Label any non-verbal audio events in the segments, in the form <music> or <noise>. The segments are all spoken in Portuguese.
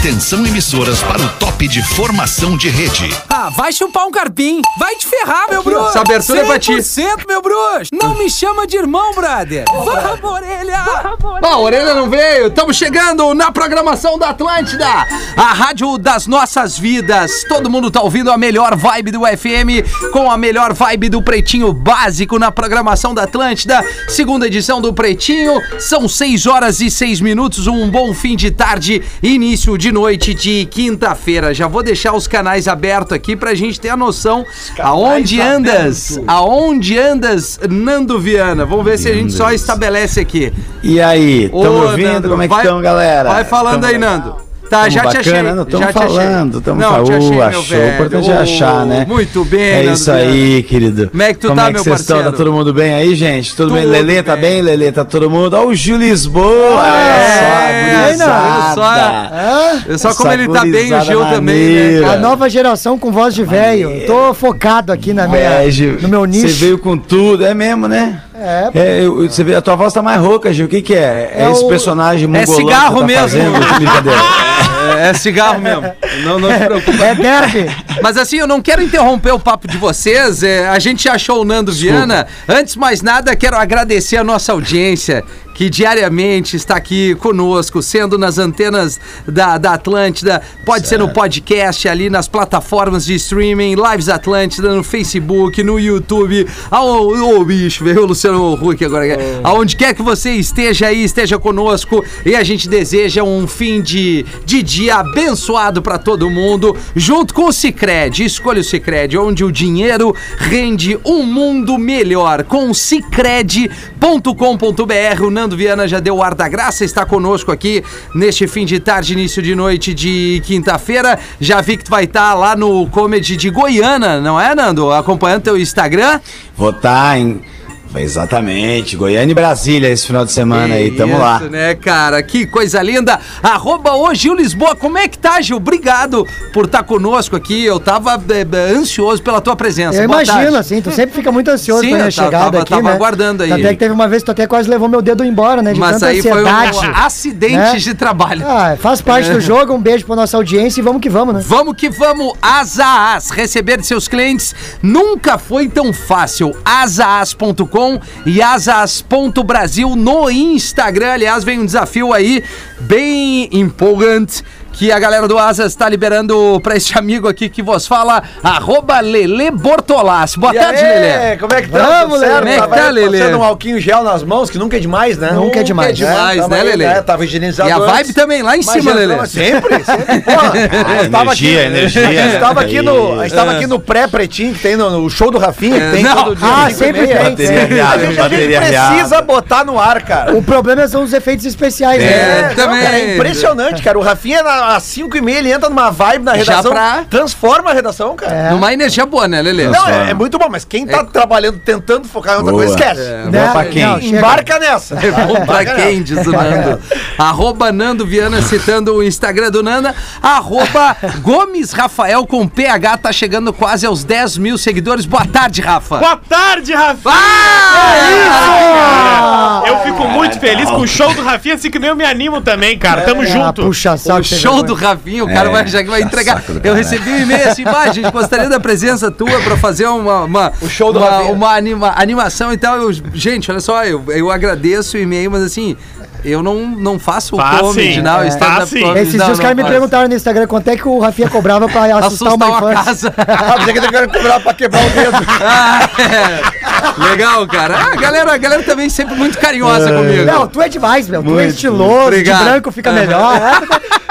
Atenção emissoras para o top de formação de rede. Ah, vai chupar um carpim. Vai te ferrar, meu bruxo. Essa abertura é pra ti. 100%, meu bruxo. Não me chama de irmão, brother. Vamos, orelha. Bom, a orelha não veio. Estamos chegando na programação da Atlântida, a rádio das nossas vidas. Todo mundo tá ouvindo a melhor vibe do FM com a melhor vibe do Pretinho Básico na programação da Atlântida. Segunda edição do Pretinho. São 6 horas e 6 minutos. Um bom fim de tarde, início de noite de quinta-feira. Já vou deixar os canais abertos aqui pra gente ter a noção aonde andas, aonde andas, Nando Viana. Vamos ver se a gente só estabelece aqui. E aí, Ô, tamo ouvindo? Nando, Como é que vai- estão, galera? Vai falando Tamo- aí, Nando. Tá, Tamo já te bacana, achei. não, te achei. falando, Não, falando. te achei, Uh, meu achou. velho. O importante é achar, né? Muito bem, É Nando isso aí, querido. Como é que tu Como tá, é que meu vocês estão? parceiro? Tá todo mundo bem aí, gente? Tudo, bem? Tudo Lelê, tá bem. bem? Lelê, tá todo mundo? Ó, o Gil Lisboa! É, olha só, olha só. É só como ele tá bem, o Gil também, né? A nova geração com voz de velho. Tô focado aqui na minha, É, Gil, no meu nicho. Você veio com tudo, é mesmo, né? É, É, eu- você vê, a tua voz tá mais rouca, Gil. O que que é? É, É esse o- personagem É mongolão cigarro que tá mesmo. fazendo? <laughs> Brincadeira. É, é cigarro mesmo. Não, não te preocupa. é derby. Mas assim, eu não quero interromper o papo de vocês. é, a gente achou o Nando Viana. Antes de mais nada, quero agradecer a nossa audiência que diariamente está aqui conosco, sendo nas antenas da, da Atlântida, pode ser no podcast, ali nas plataformas de streaming, Lives Atlântida, no Facebook, no YouTube. Ô, ô, bicho, veio o Luciano Huck agora. Aonde quer que você esteja aí, esteja conosco. E a gente deseja um fim de, de dia abençoado para todo mundo, junto com o Cicred. Escolha o Cicred, onde o dinheiro rende um mundo melhor. Com cicred.com.br, o Nando Viana já deu o ar da graça, está conosco aqui neste fim de tarde, início de noite de quinta-feira. Já vi que tu vai estar lá no Comedy de Goiânia, não é, Nando? Acompanhando teu Instagram. Votar em. Exatamente, Goiânia e Brasília esse final de semana aí, tamo Isso, lá. né, cara? Que coisa linda. Arroba o Gil Lisboa. Como é que tá, Gil? Obrigado por estar conosco aqui. Eu tava é, é, ansioso pela tua presença. Eu Boa imagino, tarde. assim, tu sempre fica muito ansioso Sim, minha eu tava- chegada tava- aqui, tava né? aguardando aí. Até que teve uma vez que tu até quase levou meu dedo embora, né? De Mas tanta aí foi um ansiedade. <laughs> acidente né? de trabalho. Ah, faz parte do jogo, um beijo pra nossa audiência e vamos que vamos, né? Vamos que vamos, Asaas. Receber de seus clientes nunca foi tão fácil. Asaas.com e Asaas.brasil no Instagram. Aliás, vem um desafio aí bem empolgante. Que a galera do Asas está liberando pra este amigo aqui que vos fala, arroba Lele Bortolassi. Boa E tarde, Lele. Como é que tá? Vamos? Lelê. Como é que Tava tá, aí Lelê? Passando um alquinho gel nas mãos, que nunca é demais, né? Nunca é demais. É demais, né, aí, Lelê? Tava higienizado E a antes. vibe também, lá em Mas cima, tava Sempre, sempre. <laughs> Pô, a gente tava aqui, energia, energia. A gente tava aqui no, a gente tava É. aqui no pré-pretinho, que tem no, no show do Rafinha, que tem Não. todo dia. Ah, sempre tem, Bateria tem. A gente, a gente bateria precisa botar no ar, cara. O problema são os efeitos especiais, É, né? não, também. cara, é impressionante, cara. O Rafinha, na- às 5 e meia, ele entra numa vibe na redação, pra- transforma a redação, cara. Numa energia boa, né, Lele? Não, é, é muito bom, mas quem tá trabalhando, tentando focar em outra Boa. coisa, esquece. É. Boa pra quem? Não. Embarca nessa. <laughs> É bom pra quem, diz o Nando. <laughs> Arroba Nando Viana, citando o Instagram do Nanda. Arroba Gomes Rafael com PH, tá chegando quase aos 10 mil seguidores. Boa tarde, Rafa. Boa tarde, Rafinha! Ah! Eu fico muito feliz com o show do Rafinha, assim que nem eu me animo também, cara. Tamo Ah, junto. puxa saco. O sem show do Rafinha, o cara É, vai, já que vai entregar. Eu recebi um e-mail assim, "Bah, a gente gostaria da presença tua pra fazer uma, uma, O show do uma, Rafinha." uma anima- animação e tal. Eu, gente, olha só, eu, eu agradeço o e-mail, mas assim, eu não, não faço o Faz comedy, sim. não, É. Faz sim. comedy, Esses dias os caras me perguntaram no Instagram quanto é que o Rafinha cobrava pra assustar, <laughs> Assustar uma uma infância. casa. <laughs> Ah, pensei que ele cobrar pra quebrar o dedo. <laughs> Ah, é. Legal, cara. Ah, a, galera, a galera também sempre muito carinhosa comigo. Não, tu é demais, meu. Tu é Muito. estiloso, de branco fica melhor.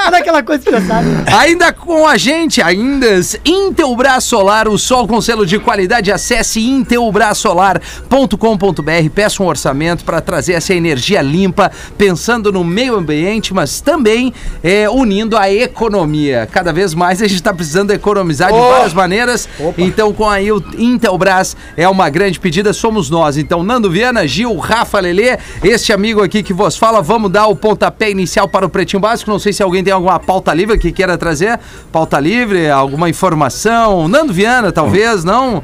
Toda aquela coisa que você sabe. Ainda com a gente, ainda Intelbras Solar, o sol com selo de qualidade. Acesse intelbrasolar.com.br, peça um orçamento para trazer essa energia limpa, pensando no meio ambiente, mas também é, unindo a economia. Cada vez mais a gente está precisando economizar de várias maneiras. Então, com a Intelbras é uma grande pedida, somos nós. Então, Nando Viana, Gil, Rafa Lelê, este amigo aqui que vos fala, vamos dar o pontapé inicial para o Pretinho Básico. Não sei se alguém tem alguma pauta livre que queira trazer. Pauta livre, alguma informação. Nando Viana, talvez, não?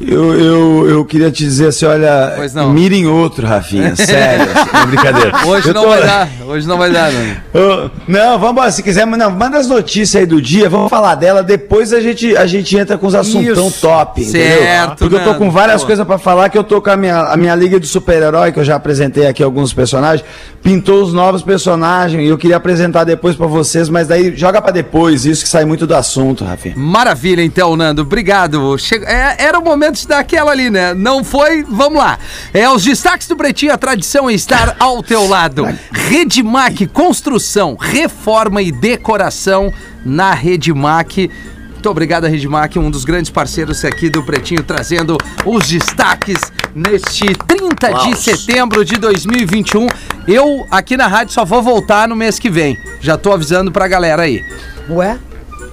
Eu, eu, eu queria te dizer assim, olha, não. mirem outro, Rafinha, <laughs> sério, assim, não é brincadeira. Hoje Eu não tô- vai dar. Hoje não vai dar. Ô, <laughs> Não, vamos embora, se quiser, não, manda as notícias aí do dia, vamos falar dela, depois a gente, a gente entra com os assuntão Isso. top, Certo, entendeu? Porque eu tô com várias coisas pra falar, que eu tô com a minha, a minha liga de super-herói, que eu já apresentei aqui alguns personagens, pintou os novos personagens, e eu queria apresentar depois pra vocês, mas daí joga pra depois, isso que sai muito do assunto, Rafinha. Maravilha, então, Nando. Obrigado. Chega- é, era o momento de dar aquela ali, né? Não foi? Vamos lá. É os destaques do Pretinho, a tradição é estar ao teu lado. Redmac, construção, reforma e decoração na Redmac. Muito obrigado, Redmac, um dos grandes parceiros aqui do Pretinho, trazendo os destaques neste 30 de setembro de 2021. Eu, aqui na rádio, só vou voltar no mês que vem. Já tô avisando pra galera aí. Ué?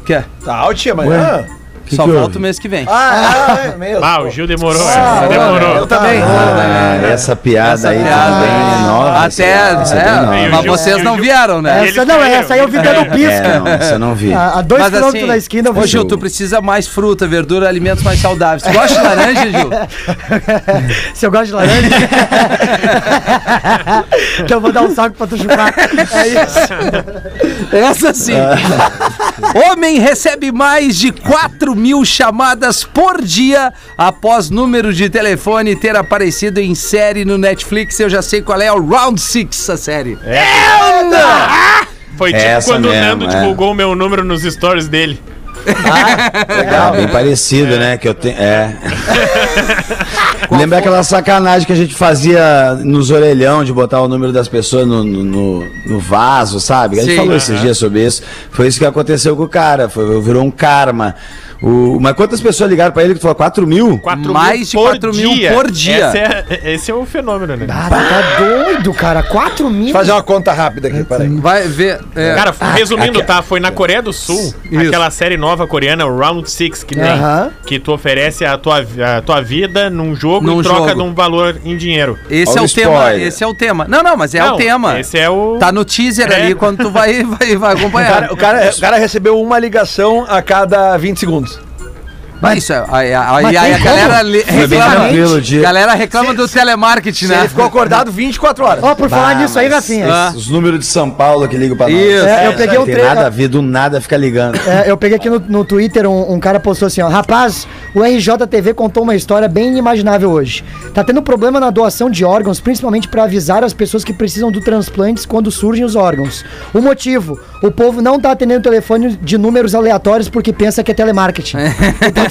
Quer? Tá alto amanhã? Que Só que volto mês que vem. Ah, é, é mesmo. Ah, o Gil demorou. Ah, demorou. Eu também. Ah, essa piada Essa aí piada também é nova. Até, é é. E o mas Gil- vocês não Gil- vieram, né? Essa não, essa aí eu vi dando pisca. É, não, essa eu não vi. A, a dois Mas quilômetros assim, da esquina eu Ô vi. Gil, tu precisa mais fruta, verdura, alimentos mais saudáveis. Tu gosta de laranja, Gil? <laughs> Se eu gosto de laranja. <laughs> então eu vou dar um saco pra tu chupar. É isso. Essa sim. Homem recebe mais de 4 mil chamadas por dia após número de telefone ter aparecido em série no Netflix. Eu já sei qual é, o Round Six, a série. Foi tipo Essa quando mesmo, o Nando é. divulgou o meu número nos stories dele. É bem parecido, né? Que eu tenho. É. Lembra aquela sacanagem que a gente fazia nos orelhão de botar o número das pessoas no, no, no- vaso, sabe? A gente Sim. falou esses dias sobre isso. Foi isso que aconteceu com o cara. Foi, virou um karma. O, mas quantas pessoas ligaram pra ele que tu falou? 4 mil? 4 Mais de mil por 4 mil dia. por dia. Esse é, esse é o fenômeno, né? Ah, tu tá doido, cara. 4 mil. Fazer uma conta rápida aqui, peraí. Vai ver. é, Cara, resumindo, tá? Foi na Coreia do Sul, aquela série nova coreana, o Round Six, que tem, Aham. que tu oferece a tua, a tua vida num jogo Num em troca jogo. de um valor em dinheiro. esse Olha é o o tema. spoiler. Esse é o tema. Não, não, mas é Não, o tema. Esse é o. Tá no teaser É. ali quando tu vai, <laughs> vai, vai O acompanhar. cara, o, cara, o cara recebeu uma ligação a cada 20 segundos. Mas isso, é- aí, aí, aí a galera como? reclama. dia. galera reclama do telemarketing, Se né? ele ficou acordado 24 horas. Ó, por falar Ah, nisso aí, Rafinha. Ah. Os números de São Paulo que ligam pra nós. Isso. É, eu peguei Não um tem tre- nada a ver, do nada fica ligando. É, eu peguei aqui no, no Twitter, um, um cara postou assim, ó, rapaz, o RJTV contou uma história bem inimaginável hoje. Tá tendo problema na doação de órgãos, principalmente pra avisar as pessoas que precisam do transplantes quando surgem os órgãos. O motivo, o povo não tá atendendo o telefone de números aleatórios porque pensa que é telemarketing. <laughs> Então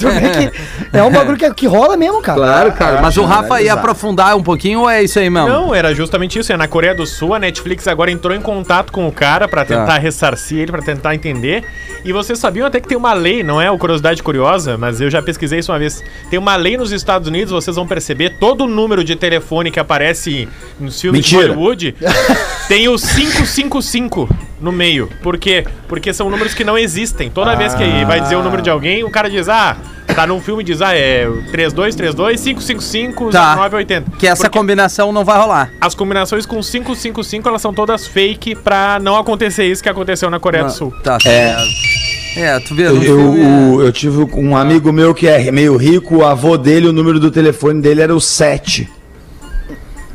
é um bagulho que, que rola mesmo, cara. Claro, cara. Mas o Rafa ia aprofundar um pouquinho ou é isso aí mesmo? Não, era justamente isso. É na Coreia do Sul, a Netflix agora entrou em contato com o cara pra Tá. tentar ressarcir ele, pra tentar entender. E vocês sabiam até que tem uma lei, não é o curiosidade curiosa, mas eu já pesquisei isso uma vez. Tem uma lei nos Estados Unidos, vocês vão perceber, todo número de telefone que aparece nos filmes Mentira. de Hollywood <laughs> tem o 555 no meio. Por quê? Porque são números que não existem. Toda vez que vai dizer o número de alguém, o cara diz, ah, tá num filme e diz, ah, é 3232 555 Tá. 0980. Que essa Porque- combinação não vai rolar. as combinações com 555 elas são todas fake pra não acontecer isso que aconteceu na Coreia do Sul. Tá. É. É, tu vê. Eu, eu, o- eu tive um amigo meu que é meio rico, o avô dele, o número do telefone dele era o 7.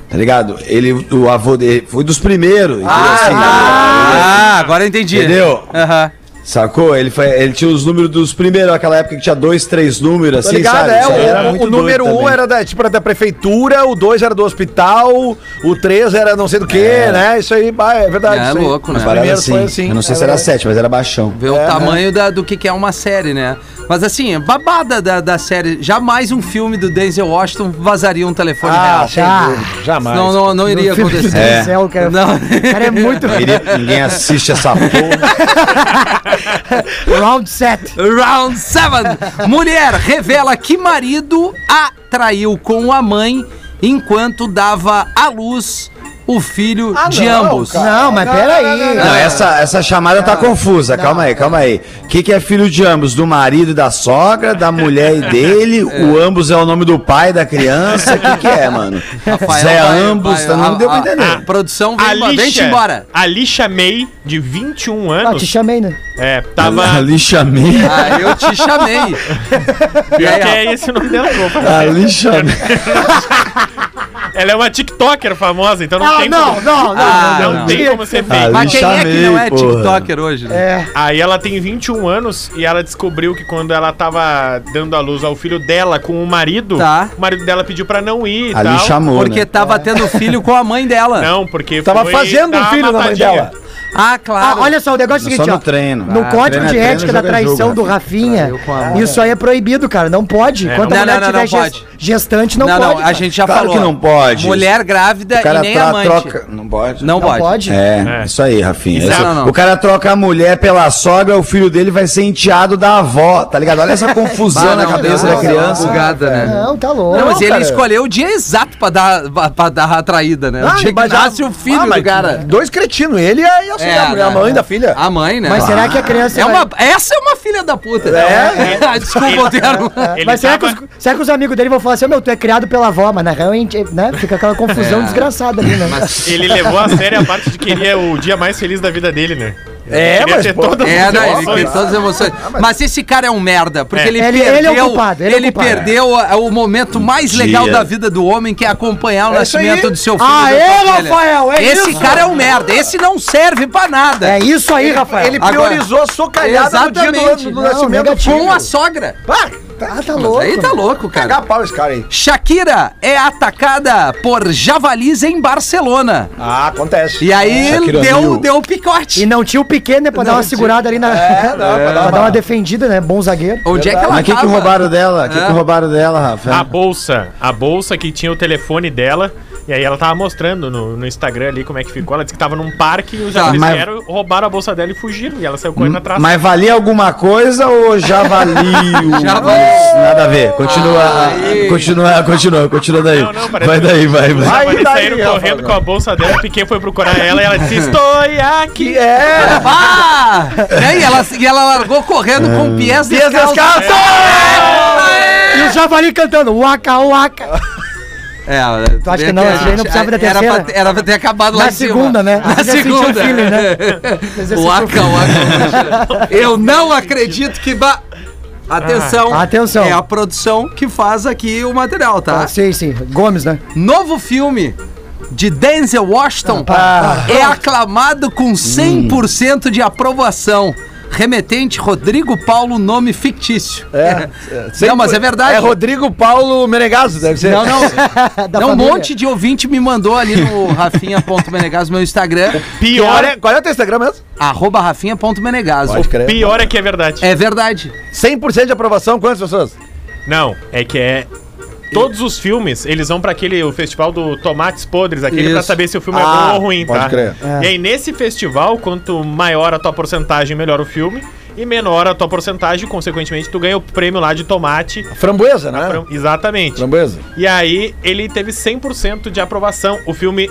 Tá ligado? Ele, o avô dele foi dos primeiros. entendeu? Assim, Ah, agora eu entendi. Entendeu? Aham. Sacou? Ele, foi, ele tinha os números dos primeiros, aquela época que tinha dois, três números, Tá assim, ligado? sabe? É, aí era o, muito o número doido 1 um também. era da, tipo, era da prefeitura, o 2 era do hospital, o 3 era não sei do que, né? Isso aí, é verdade. É aí. louco, né? Primeiros assim. foi assim. Eu não sei é se era. 7, mas era baixão. Ver o tamanho da, do que, que é uma série, né? Mas assim, babada da, da série. Jamais um filme do Denzel Washington vazaria um telefone Ah, real. sem Ah. dúvida. Jamais. Não, não, não iria No filme do acontecer. É. Denzel, cara, Não. o cara é muito... Ninguém assiste essa porra. <laughs> <laughs> Round set. Round 7. Mulher revela que marido a traiu com a mãe enquanto dava à luz o filho Ah, de não, ambos. cara. Não, mas peraí. Não, essa, essa chamada tá confusa. Calma aí, calma aí. O que, que é filho de ambos? Do marido e da sogra, da mulher e dele? <laughs> O ambos é o nome do pai da criança? O que, que é, mano? Rafael Zé vai- ambos, vai- tá, não a- deu pra a- entender. A produção vem, A vem lixa, embora. a lixa May, de 21 Ah, te anos, chamei, né? é, tava... <laughs> Ali chamei. Ah, eu te chamei. Pior que é esse o nome dela. que <laughs> eu chamei. Ela é uma TikToker famosa, então não Ah, tem não, como... não, não. Ah, Não, não. tem como ser Ah, feio. Mas quem é que não é chamei, porra. TikToker hoje, né? É. Aí ela tem 21 anos e ela descobriu que quando ela tava dando a luz ao filho dela com o marido, Tá. o marido dela pediu pra não ir Ali tal. chamou, Porque né? tava tendo filho com a mãe dela. Não, porque Tava foi fazendo um filho na mãe dela. Ah, Ah, claro. olha só, o negócio é o Só seguinte, no ó. treino. No Ah, código treino é de treino, ética da é traição jogo, do. Rafinha, a isso aí é proibido, cara. Não pode. É, não- a mulher não, não, tiver gestante, não, não, pode. não, a cara. gente já Claro falou. que não pode. Mulher grávida e nem tra- amante. troca. Não pode. Não, Não pode. pode. É, É. isso aí, Rafinha. Isso Esse- não, não. O cara troca a mulher pela sogra, o filho dele vai ser enteado da avó, tá ligado? Olha essa <laughs> confusão na cabeça da criança. Bugada, né? Não, tá louco. Não, mas ele escolheu o dia exato pra dar, pra, pra dar a traída, né? o dia que nasce a- o filho ah, do cara. Dois cretinos, ele e a, a, É, a, a né? mãe da filha. A mãe, né? Mas será que a criança É vai- uma, essa é uma filha da puta. É. <laughs> Ah, Desculpa o termo. Ele Mas será, tava- que os, será que os amigos dele vão falar assim, "Ô, meu, tu é criado pela avó, mas na real, a né? Fica aquela confusão É. desgraçada ali, né? Ele levou a sério a parte de que queria o dia mais feliz da vida dele, né? É, mas, ter pô, todas É, as não, ele todas as emoções. mas... esse cara é um merda, porque É. ele, Ele- perdeu. ele é o culpado, ele é o perdeu a- o momento mais Dia. legal da vida do homem, que é acompanhar o É nascimento aí. do seu filho. Ah, é. Rafael, é Esse isso. cara é um merda. Esse não serve pra nada. É isso aí, Rafael. Ele Agora- priorizou a socalhada no dia do, do Não, nascimento do negativo. filho. Com a sogra. Ah, Ah, tá Mas louco. aí tá louco, cara. cagar pau esse cara aí. Shakira é atacada por javalis em Barcelona. Ah, acontece. E aí Shakira deu, Mil. deu o picote. E não tinha o pequeno, né, pra dar uma segurada ali na... É, não, pra <laughs> dar pra uma- dar uma defendida, né? Bom zagueiro. Onde é que ela Mas o que, que roubaram dela? O que, É. que roubaram dela, Rafa? A bolsa. A bolsa que tinha o telefone dela. E aí ela tava mostrando no, no Instagram ali como é que ficou. Ela disse que tava num parque e os Tá, javalis mas- vieram, roubaram a bolsa dela e fugiram. E ela saiu correndo atrás. Mas valia alguma coisa ou javali? <laughs> Javali. Nada a ver. Continua, Aí. continua, continua, continua daí. Não, não, vai daí, vai, vai. daí, saíram Rafa, correndo com a bolsa dela. O Piquet foi procurar ela e ela disse: Estou aqui. É, Ah! E, ela, e ela largou correndo com É. pies Pies descalços. descalços! E o javali cantando, waka, waka. É, Tu acha que não? Esse aí não precisava da era terceira? pra, era pra ter acabado lá Na cima. segunda, né? Na segunda. <laughs> o feeling, né? O Waka, feeling. waka. Eu não acredito que... Ba... Atenção. Ah, atenção. É a produção que faz aqui o material, tá? Ah, sim, sim. Gomes, né? Novo filme de Denzel Washington Ah, é aclamado com 100% de aprovação. Remetente Rodrigo Paulo, nome fictício. É, Não, mas é verdade. É Rodrigo Paulo Menegaso, deve ser. Não, não. <laughs> Da não um monte de ouvinte me mandou ali no rafinha.menegaso, meu Instagram. Pior é. Qual é o teu Instagram mesmo? Arroba rafinha.menegaso. Pior é que é verdade. É verdade. 100% de aprovação, quantas pessoas? Não, é que é. Todos os filmes, eles vão pra aquele o festival do Tomates Podres, aquele pra Isso. saber se o filme Ah, é bom ou ruim, pode tá? crer. É. E aí, nesse festival, quanto maior a tua porcentagem, melhor o filme. E menor a tua porcentagem, consequentemente, tu ganha o prêmio lá de tomate. Framboesa, né? Fram- Exatamente. Framboesa. E aí, ele teve 100% de aprovação. O filme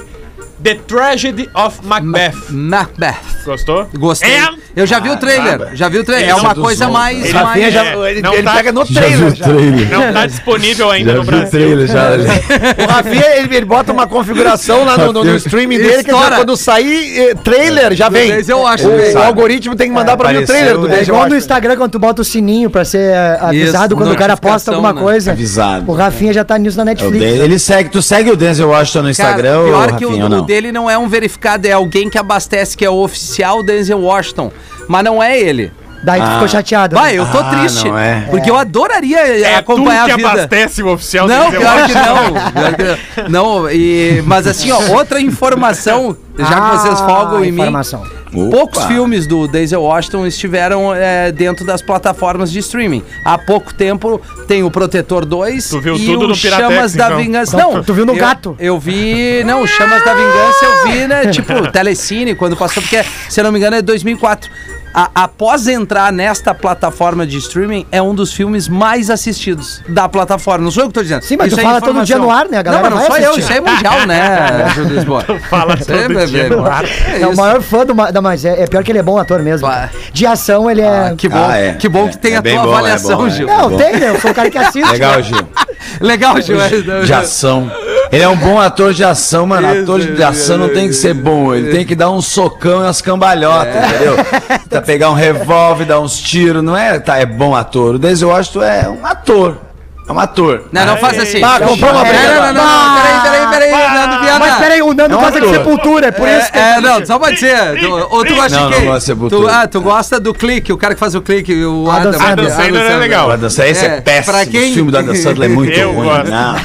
The Tragedy of Macbeth. Macbeth. Gostou? Gostei. É- Eu já vi o trailer. Já vi o trailer. É uma coisa mais. Ele- mais- já. é, ele não ele tá- pega no Já trailer. Já trailer? Não tá disponível ainda Já no Brasil. trailer, já. <laughs> O Rafinha, ele, ele bota uma configuração lá no, no- no streaming dele, que quando sair eh, trailer, já vem. Eu acho O, o algoritmo tem que mandar pra mim o trailer do é É Denzel igual no. Instagram quando tu bota o sininho pra ser eh, avisado Isso, quando o cara posta alguma né? coisa. Avisado. O Rafinha já tá nisso na É Netflix. Ele segue, tu segue o Denzel Washington no Instagram Cara, ou pior que o, Dele não é um verificado, é alguém que abastece, que é o oficial Denzel Washington. Mas não é ele. Daí tu ficou chateado. Vai, né? eu tô Ah, triste. não é. Porque eu adoraria É tu acompanhar que a vida. abastece o oficial Não, Denzel pior que Washington. não. Pior que não. Não, e, mas assim, ó, outra informação, já que Ah, vocês folgam em mim. informação. Opa. Poucos filmes do Denzel Washington estiveram é, dentro das plataformas de streaming. Há pouco tempo tem o Protetor 2 Tu viu e tudo o no Piratex, Chamas da então. Vingança. Tu- Não, tu viu no eu- Gato? Eu vi, não, o Chamas da Vingança eu vi, né, <laughs> tipo, Telecine, quando passou, porque, se eu não me engano, é 2004. A- após entrar nesta plataforma de streaming, é um dos filmes mais assistidos da plataforma. Não sou eu que tô dizendo. Sim, mas tu Isso é fala todo dia no ar, né? A galera não, mas não vai sou eu, assistir. isso é mundial, né, <laughs> Júlio Lisboa? Fala é, todo dia bebê. no ar. <laughs> É É o maior fã do. Ma- da- Mas é, é pior que ele é bom ator mesmo. Bah. De ação, ele é. Que bom, Ah, é. que, bom É, que tem é a tua bom, é avaliação, bom, é. Gil. Não, tem, né? Eu sou o cara que assiste. Legal, Gil. <laughs> Legal, Gil. De ação. Ele é um bom ator de ação, mano. Ator de ação não tem que ser bom. Ele tem que dar um socão e umas cambalhotas, entendeu? Tá pegar um revólver, dar uns tiros. Não é, tá, é bom ator. O Denzel Washington é um ator. É um ator. Não, não faz assim. Bah, comprou uma Não, briga, não, não, não, não, peraí, peraí, peraí, Nando Viana. Mas peraí, o Nando É um gosta de sepultura, é por isso que. É, é, não, só pode ser. Tu, ou tu gosta Não, de quem? não gosto de tu, Sepultura. ah, tu gosta do clique, o cara que faz o clique, o Adam Adam, Sandler. Adam Sandler é legal. O Adam Sandler, esse é, É, péssimo. pra quem- O filme do Adam Sandler é muito Eu ruim. gosto. Não.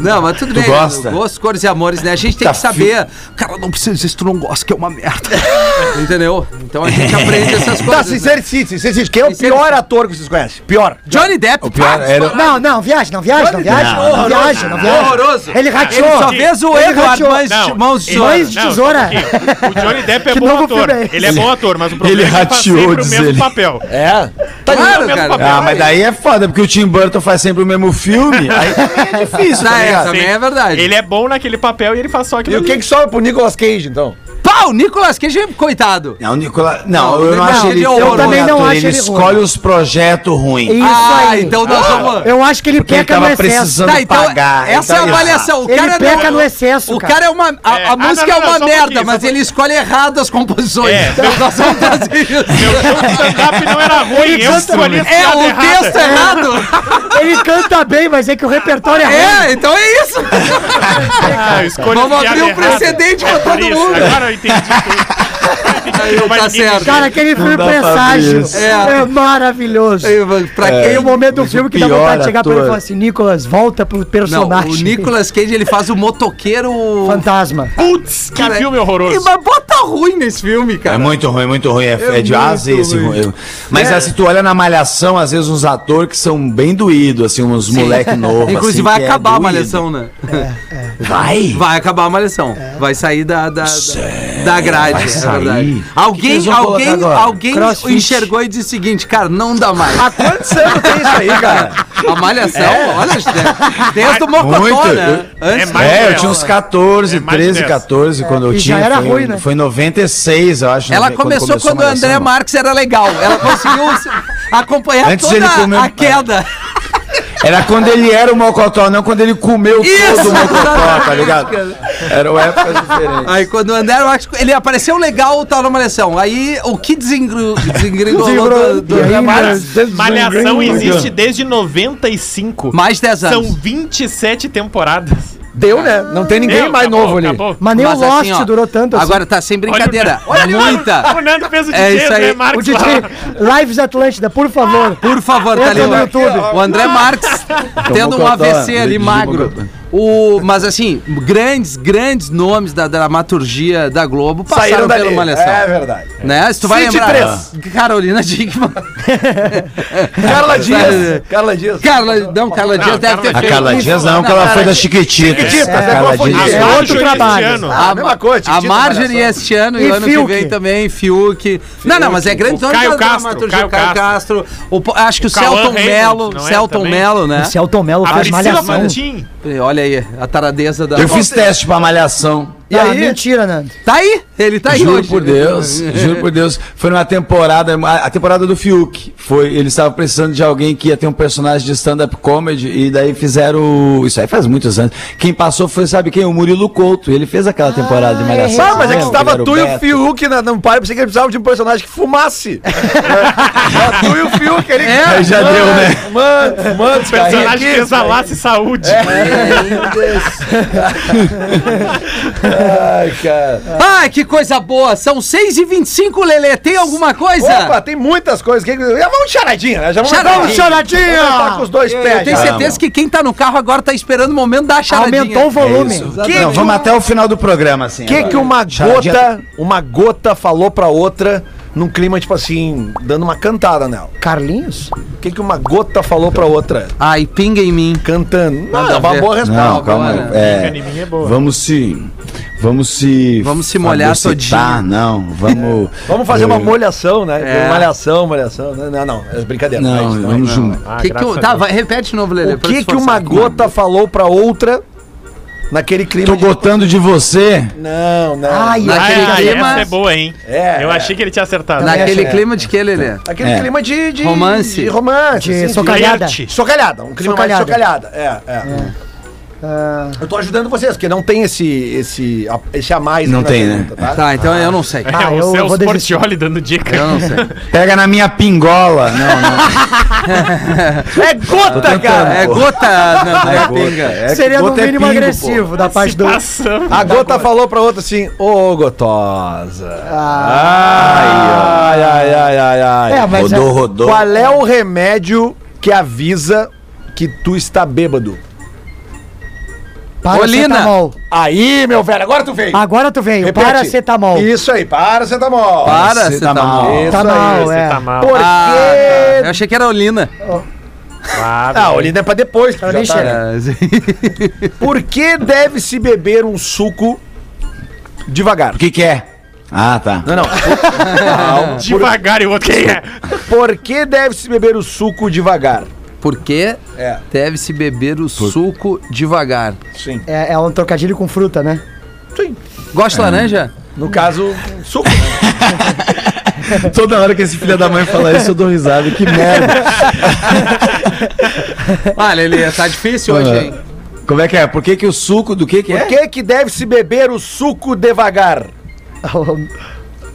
<laughs> Não, mas tudo Tu bem. gosta? Gostos, cores e amores, né? A gente tem Tá que saber. Cara, não precisa disso, tu não gosta, que é uma merda. <laughs> Entendeu? Então a gente aprende essas <laughs> Tá, coisas. né? sincericite, sincericite. Quem é o pior ator que vocês conhecem? Pior. Johnny Depp. O pior era. Não, não, viaja, não viaja, não viaja. Não, Não, viaja, não viaja. Horroroso. Ele rateou. Ele só fez o Edward Não, Mãos de Tesoura. Mães de Não, tesoura. um pouquinho. O Johnny Depp é <laughs> Que bom ator. é? Ele é bom ator, mas o problema Ele é que ele faz rateou, sempre o mesmo ele. papel. É. Tá Claro, cara. papel. Ah, mas daí é foda, porque o Tim Burton faz sempre o mesmo filme. Aí <laughs> também é difícil, Não, tá é, também é verdade. Ele é bom naquele papel e ele faz só aquilo E o que que sobra pro Nicolas Cage, então? Pau, Nicolas Cage, coitado. Não, o Nicolas. Não, Não, eu não não, acho ele ele é Eu também não acho Ele ele ruim. escolhe os projetos ruins. Isso ah, aí. então nós vamos. Eu acho que ele Porque ele peca no tava excesso. precisando Tá, então, pagar. essa é a então ele- avaliação. O Ele cara peca não- no excesso, O cara. é uma. A, É. a Ah, música não, é uma um merda, pouquinho, mas um ele escolhe errado as composições. É. <laughs> Nós vamos <laughs> fazer isso. Meu stand-up não era ruim, eu canta- escolhi É, o texto errado. <laughs> Ele canta bem, mas é que o repertório é ruim. É, então é isso. Ah, eu Vamos abrir um precedente pra É todo mundo. Agora eu entendi tudo. Aí, Não tá certo. Cara, aquele filme pra presságio é. É. maravilhoso. Pra Tem quem um momento do filme o que dá vontade de chegar pra ele e ator- falar assim, Nicolas, volta pro Não, personagem. o Nicolas Cage ele faz o motoqueiro. Fantasma. Putz, que Cara, filme E, horroroso. mas bota ruim nesse filme, cara. É muito ruim, muito ruim. É, é de A esse ruim. Mas assim, tu olha na malhação, às vezes uns atores que são bem doídos, assim, uns moleque novo. <laughs> Inclusive assim, vai é acabar a malhação, né? Vai? Vai acabar a malhação. Vai sair da, da, da, da grade, Vai é sair? Verdade. O que que Alguém, alguém, alguém Crossfit. enxergou e disse o seguinte, cara, não dá mais. Há quantos anos tem isso aí, cara? A malhação, olha, desde o Mocotó, Muito. né? Antes É mais É, eu tinha uns 14, É mais 13, dessa. 14 quando eu e tinha. já era foi, ruim, né? Foi em 96, eu acho. Ela quando começou a quando o André. Marques era legal. Ela conseguiu se- acompanhar Antes toda ele comeu- a queda. Era quando ele era o Mocotó, não quando ele comeu Isso, todo o Mocotó, tá ligado? Eram épocas diferentes. Aí quando o André Marques, ele apareceu legal, tal na malhação. Aí o que desengru- desengringolou do, do, aí, Malhação, existe desde 95. mais de 10 anos. São 27 temporadas. Deu, né? Não tem ninguém Deu, mais acabou, novo ali. acabou. Mas nem Mas o Lost assim, ó, durou tanto assim. Agora tá sem brincadeira. Olha ali, Muita. O Nando fez o É DJ, isso aí. André O DJ. Lives Atlântida, por favor. Por favor, tá ali. No. YouTube. O André Marques tendo um AVC ali magro. O, mas assim, grandes, grandes nomes da dramaturgia da Globo passaram dali. Malhação. É verdade. Né? Se tu vai lembrar. Carolina Dickman. Carla Dias. Carla Dias. Carla, não, Carla Dias deve Carla- ter A feito. Carla Dias não, que ela foi da Chiquitita. Chiquitita, A até Carla. Dias. É A outro trabalho. a mesma coisa. A Marjorie este ano e, E ano que vem também, Fiuk. Não, não, mas é grande nome Caio da Castro, dramaturgia, Caio Castro. Acho que o, Celton não é Celton? Mello, né? O Celton Mello A faz malhação. Fantin. Olha aí, a taradeza da... Eu fiz teste pra Malhação. E Ah, aí? mentira, Nando. Tá aí, ele tá aí juro hoje. por Deus, juro por Deus. Foi numa temporada, a temporada do Fiuk. Foi, eles estavam precisando de alguém que ia ter um personagem de stand-up comedy e daí fizeram. Isso aí faz muitos anos. Quem passou foi, sabe quem? O Murilo Couto. Ele fez aquela temporada de Malhação. Ah, mas é que estava era tu e o. Fiuk na, no pai, pensei que ele precisava de um personagem que fumasse. <laughs> é. tu e o Fiuk, ele. É, Aí já deu, né? Mano, mano, O personagem que exalasse saúde. <laughs> Ai, cara. Ai, que coisa boa. São 6h25, Lelê. Tem alguma coisa? Opa, tem muitas coisas. Já vamos de charadinha, né? Já vamos Charadinha. Vamos charadinha. Vamos tá com os dois Eu pés. tenho já. certeza que quem tá no carro agora tá esperando o momento da charadinha. Aumentou o volume. Isso. Que Não, que vamos o- até o final do programa, assim. O que, que uma Charadinha- gota, uma gota falou pra outra num clima, tipo assim, dando uma cantada nela. Carlinhos? O que, que uma gota falou pra outra? Ai, pinga em mim. Cantando. Não, Nada é a uma boa resposta. Não, calma. agora. É, Fica em mim é boa. vamos se. Vamos se. Vamos se molhar fagocitar, todinho. Não, vamos. Vamos fazer uma É. molhação, né? É. Malhação, malhação. Não, não, não. É brincadeira. Não, mas vamos junto. Ah, que que graças o- a tá, vai, repete de novo, Lelê. O que que uma aqui. gota falou pra outra naquele clima Tô de... gotando de você. Não, não. Ai, Naquele Ah, clima- essa é boa, hein? É, Eu é. achei que ele tinha acertado. Naquele É. clima de que, Lelê? Aquele É. clima de, de... Romance. De romance. De assim, socalhada. flerte. Socalhada. Um clima mais Socalhada. socalhada. É, é. Ah, Eu tô ajudando vocês, porque não tem esse, esse, a- esse a mais. Não tem, pergunta, né? Tá? Tá, então eu não sei. É, Ah, o eu Celso vou desistir. Portioli dando dica. Eu não sei. <laughs> Pega na minha pingola. Não, não. <laughs> É gota, cara! É gota, <laughs> não, É é pinga. É seria no é mínimo pingo, agressivo da parte do. A gota falou pra outra assim, ô gotosa. Ah, Ai, ai, ai, ai, ai. é, mas Rodou, é- rodou. Qual é o remédio que avisa que tu está bêbado? Paracetamol. Aí, meu velho, agora tu veio. Agora tu veio, Repete. paracetamol. Isso aí, paracetamol. Tá Paracetamol. mal. Isso Tá mal, Você é. tá mal. Por Ah, quê? eu achei que era Olina. Ah, Ah, o lindo é pra depois. que Eu já nem tá, né? <laughs> Por que deve-se beber um suco devagar? O que que é? Ah, tá. Não, não. <laughs> Calma. Devagar e o outro quem é? Por que deve-se beber o suco devagar? Porque É, deve-se beber o suco devagar. sim. É, é um trocadilho com fruta, né? Sim. Gosta de laranja? No caso, suco. né? <laughs> Toda hora que esse filho da mãe fala isso, eu dou risada. Que merda. <laughs> Ah, Lelê, tá difícil hoje, hein? Como é que é? Por que que o suco do que que Por é? que que deve-se beber o suco devagar? <laughs>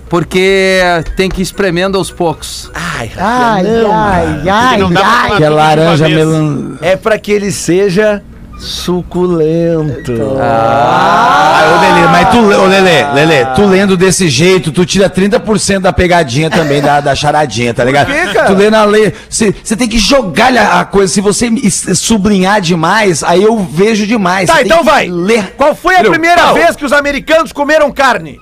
Porque tem que ir espremendo aos poucos. Ai, Ai, ai, ai, não ai. tomar Que é laranja melan... É pra que ele seja suculento. Ah, ô Lelê, mas tu, ô Lelê, Lelê, tu lendo desse jeito, tu tira 30% da pegadinha também, da, da charadinha, tá ligado? quê, cara? Tu lê na lei, você tem que jogar a a coisa, se você sublinhar demais, aí eu vejo demais. Tá, então que vai. Ler. Qual foi a primeira Pau. vez que os americanos comeram carne?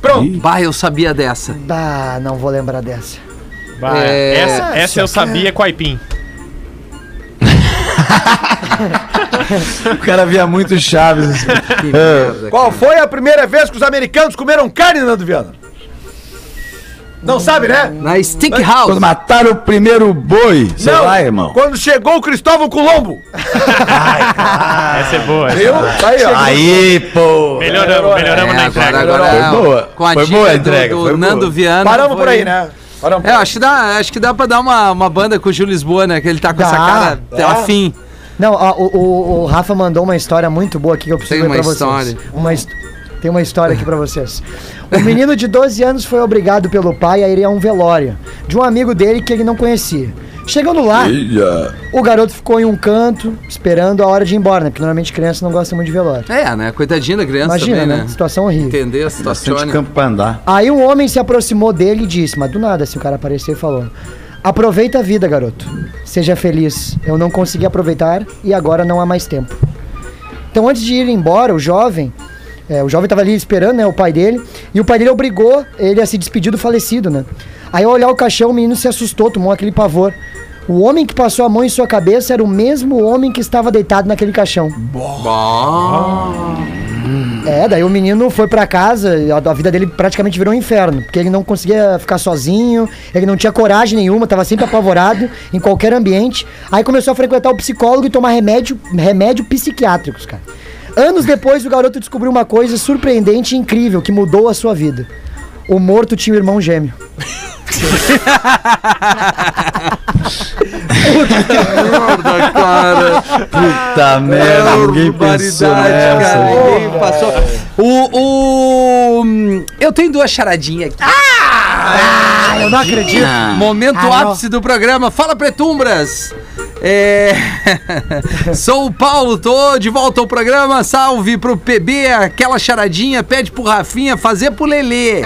Pronto. Bah, eu sabia dessa. Ah, não vou lembrar dessa. Vai, É, essa, essa eu sabia com aipim. <laughs> O cara via muito Chaves. Que merda. Qual foi a primeira vez que os americanos comeram carne, Nando Viana? Não sabe, né? Na Stick House. Quando mataram o primeiro boi, sei lá, irmão. Quando chegou o Cristóvão Colombo. Essa é boa. Viu? Tá aí, ó. Aí, pô. Melhoramos, melhoramos É, na agora, entrega. agora Foi é, boa. Com a Foi dica boa a do- entrega, do, foi boa. Nando Viana. Paramos por foi- aí, né? Paramos por É, aí. acho que dá, acho que dá pra dar uma, uma banda com o Gil Lisboa, né? Que ele tá com essa Dá. cara É. afim. Não, ó, o, o, o Rafa mandou uma história muito boa aqui que eu preciso Tem ler uma pra história. vocês. Uma his- Tem uma história aqui pra vocês. Um menino de 12 anos foi obrigado pelo pai a ir a um velório de um amigo dele que ele não conhecia. Chegando lá, o garoto ficou em um canto esperando a hora de ir embora, né? Porque normalmente criança não gosta muito de velório. É, né? Coitadinha da criança Imagina, também, né? né? Situação horrível. Entender a situação. Bastante né? campo pra andar. Aí um homem se aproximou dele e disse, mas do nada, assim, o cara apareceu e falou: Aproveita a vida, garoto. Seja feliz. Eu não consegui aproveitar e agora não há mais tempo. Então, antes de ir embora, o jovem, é, o jovem estava ali esperando, né, o pai dele, e o pai dele obrigou ele a se despedir do falecido, né? Aí, ao olhar o caixão, o menino se assustou, tomou aquele pavor. O homem que passou a mão em sua cabeça era o mesmo homem que estava deitado naquele caixão. É, daí o menino foi pra casa, e a, a vida dele praticamente virou um inferno, porque ele não conseguia ficar sozinho, ele não tinha coragem nenhuma, tava sempre apavorado em qualquer ambiente. Aí começou a frequentar o psicólogo e tomar remédio, remédio psiquiátricos, cara. Anos depois, o garoto descobriu uma coisa surpreendente e incrível que mudou a sua vida. O morto tinha um irmão gêmeo. Merda, cara. Puta merda, ninguém pensou Barbaridade, cara. nessa. Ninguém passou. O, o. hum, Eu tenho duas charadinhas aqui. Ah, eu não acredito. Momento Ah, não. ápice do programa. Fala, Pretumbras. É... <laughs> Sou o Paulo, tô de volta ao programa. Salve pro PB, aquela charadinha. Pede pro Rafinha fazer pro Lelê.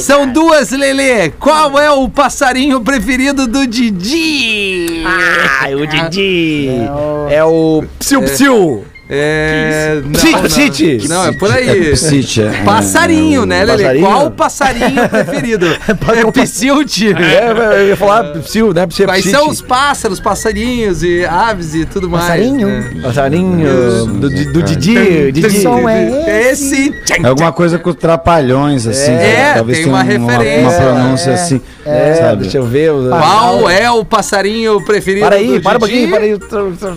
São duas, Lelê. Qual é o passarinho preferido do Didi? Ah, o Didi. É o psiu psiu. É. Não, City, não. Não, é por É aí. City, é. Passarinho, né, Lele? Passarinho? Qual o passarinho <laughs> preferido? <laughs> é Psilte. É, eu ia falar psil, né? Psil, Quais psite. são os pássaros, passarinhos e aves e tudo mais? Passarinho? né? Passarinho do, Di- do Didi. Didi. Que som é Esse. É alguma coisa com trapalhões, assim. É, sabe? Talvez tem tenha uma uma, referência. uma pronúncia É, assim. É, sabe? deixa eu ver. Qual é o passarinho preferido Para aí, do para um pouquinho, para aí.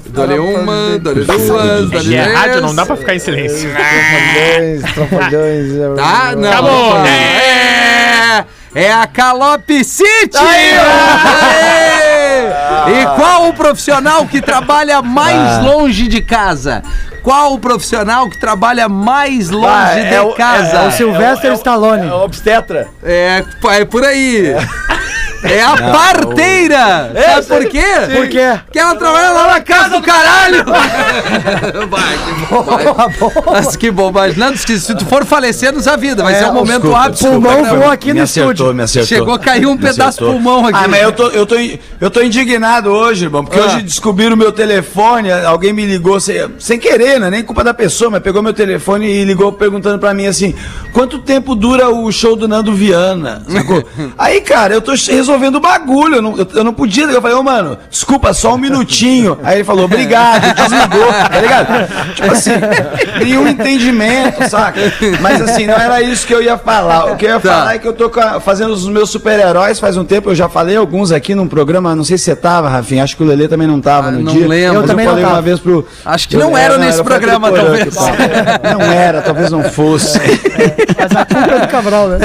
Dole uma, dole duas, dole É rádio, não dá pra ficar em silêncio. Trapalhões, trapalhões. Tá? Não. Acabou. opa. É, é a Calope City! Aê! E qual o profissional que trabalha mais Ah. longe de casa? Qual o profissional que trabalha mais longe Ah, de é o- casa? É o Sylvester É Stallone. o obstetra. É, é por aí. É a parteira! Sabe por quê? Por quê? Porque ela trabalha lá na casa do caralho! <laughs> Vai, que bobagem. Mas que bobagem. Não, se se tu for falecer, nos avida. Vai É, ser um momento desculpa, ápice. do Pulmão voou aqui me no acertou, estúdio. me acertou. Chegou a cair um Me pedaço acertou. de pulmão aqui. Ah, mas eu tô, eu tô, eu tô indignado hoje, irmão, porque Ah. hoje descobriram o meu telefone, alguém me ligou sem, sem querer, não é nem culpa da pessoa, mas pegou meu telefone e ligou perguntando pra mim assim, quanto tempo dura o show do Nando Viana, sacou? <laughs> Aí, cara, eu tô resolvendo o bagulho, eu não, eu, eu não podia, eu falei, ô, mano, desculpa, só um minutinho. Aí ele falou, obrigado, e <laughs> desligou, tá ligado? Tipo assim, nenhum entendimento, saca? Mas assim, não era isso que eu ia falar, o que eu ia Tá. falar é que eu tô fazendo os meus super-heróis faz um tempo, eu já falei alguns aqui num programa, não sei se você tava, Rafinha, acho que o Lelê também não tava Ah, no não dia. lembro. Eu também eu não falei tava. uma vez pro... Acho que não era nesse foi aquele programa, porão talvez. Não era, talvez não fosse. Mas a culpa é do Cabral, né?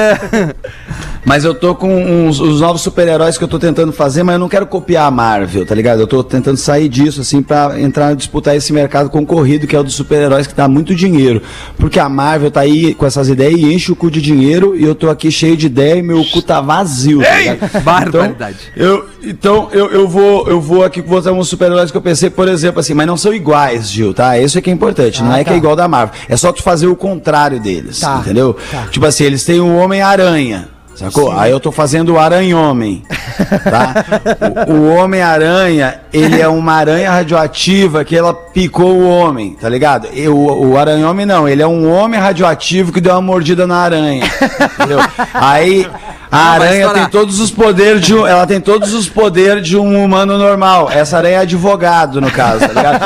Mas eu tô com uns, os novos super-heróis que eu tô tentando fazer, mas eu não quero copiar a Marvel, tá ligado? Eu tô tentando sair disso, assim, pra entrar disputar esse mercado concorrido, que é o dos super-heróis, que dá muito dinheiro. Porque a Marvel tá aí com essas ideias e enche o cu de dinheiro, e eu tô aqui cheio de ideia e meu cu tá vazio, tá ligado? <laughs> Barbaridade. Então, eu, então eu, eu vou eu vou aqui botar uns super-heróis que eu pensei, por exemplo, assim, mas não são iguais, Gil, tá? Isso é que é importante. não é que tá. é igual da Marvel. É só tu fazer o contrário deles, Tá, entendeu? tá. Tipo assim, eles têm o Homem-Aranha. Sacou? Aí eu tô fazendo o Aranha-Homem. Tá? O, o Homem-Aranha, ele é uma aranha radioativa que ela picou o homem, tá ligado? E o, o Aranha-Homem não, ele é um homem radioativo que deu uma mordida na aranha. Entendeu? Aí. A vai aranha tem todos os poderes de um, ela tem todos os poderes de um humano normal. Essa aranha é advogado no caso, tá ligado?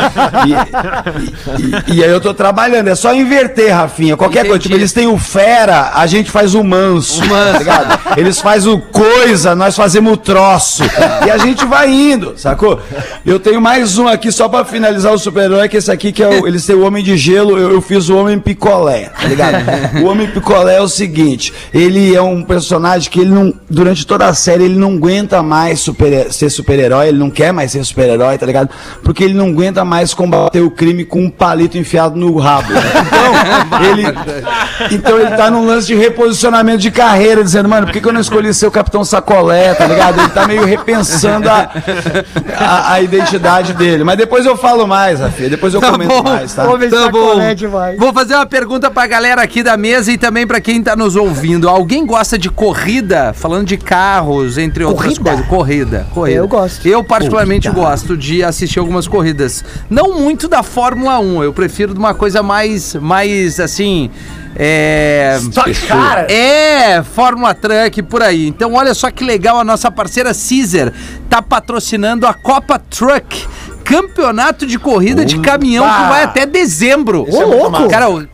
E, e- e aí eu tô trabalhando, é só inverter, Rafinha, qualquer Entendi. coisa. Tipo, eles têm o fera, a gente faz o manso, tá ligado? Eles fazem o coisa, nós fazemos o troço. E a gente vai indo, sacou? Eu tenho mais um aqui só pra finalizar o super-herói, que esse aqui que é o, eles têm o Homem de Gelo, eu, eu fiz o Homem Picolé, tá ligado? O Homem Picolé é o seguinte, ele é um personagem que ele não, durante toda a série, ele não aguenta mais super, ser super-herói, ele não quer mais ser super-herói, tá ligado? Porque ele não aguenta mais combater o crime com um palito enfiado no rabo. Então, <laughs> ele, então ele tá num lance de reposicionamento de carreira, dizendo, mano, por que, que eu não escolhi ser o Capitão Sacolé, tá ligado? Ele tá meio repensando a, a, a identidade dele. Mas depois eu falo mais, Rafinha, depois eu comento mais, tá? Vou Tá bom. demais. Vou fazer uma pergunta pra galera aqui da mesa e também pra quem tá nos ouvindo. Alguém gosta de corrida? Falando de carros, entre outras Corrida? coisas. Corrida, corrida. Eu gosto. Eu particularmente gosto de assistir algumas corridas. Não muito da Fórmula 1, eu prefiro de uma coisa mais, mais assim... É... Cara, É, Fórmula Truck por aí. Então, olha só que legal, a nossa parceira Caesar tá patrocinando a Copa Truck. Campeonato de corrida de caminhão que vai até dezembro. Ô, louco! Cara, o,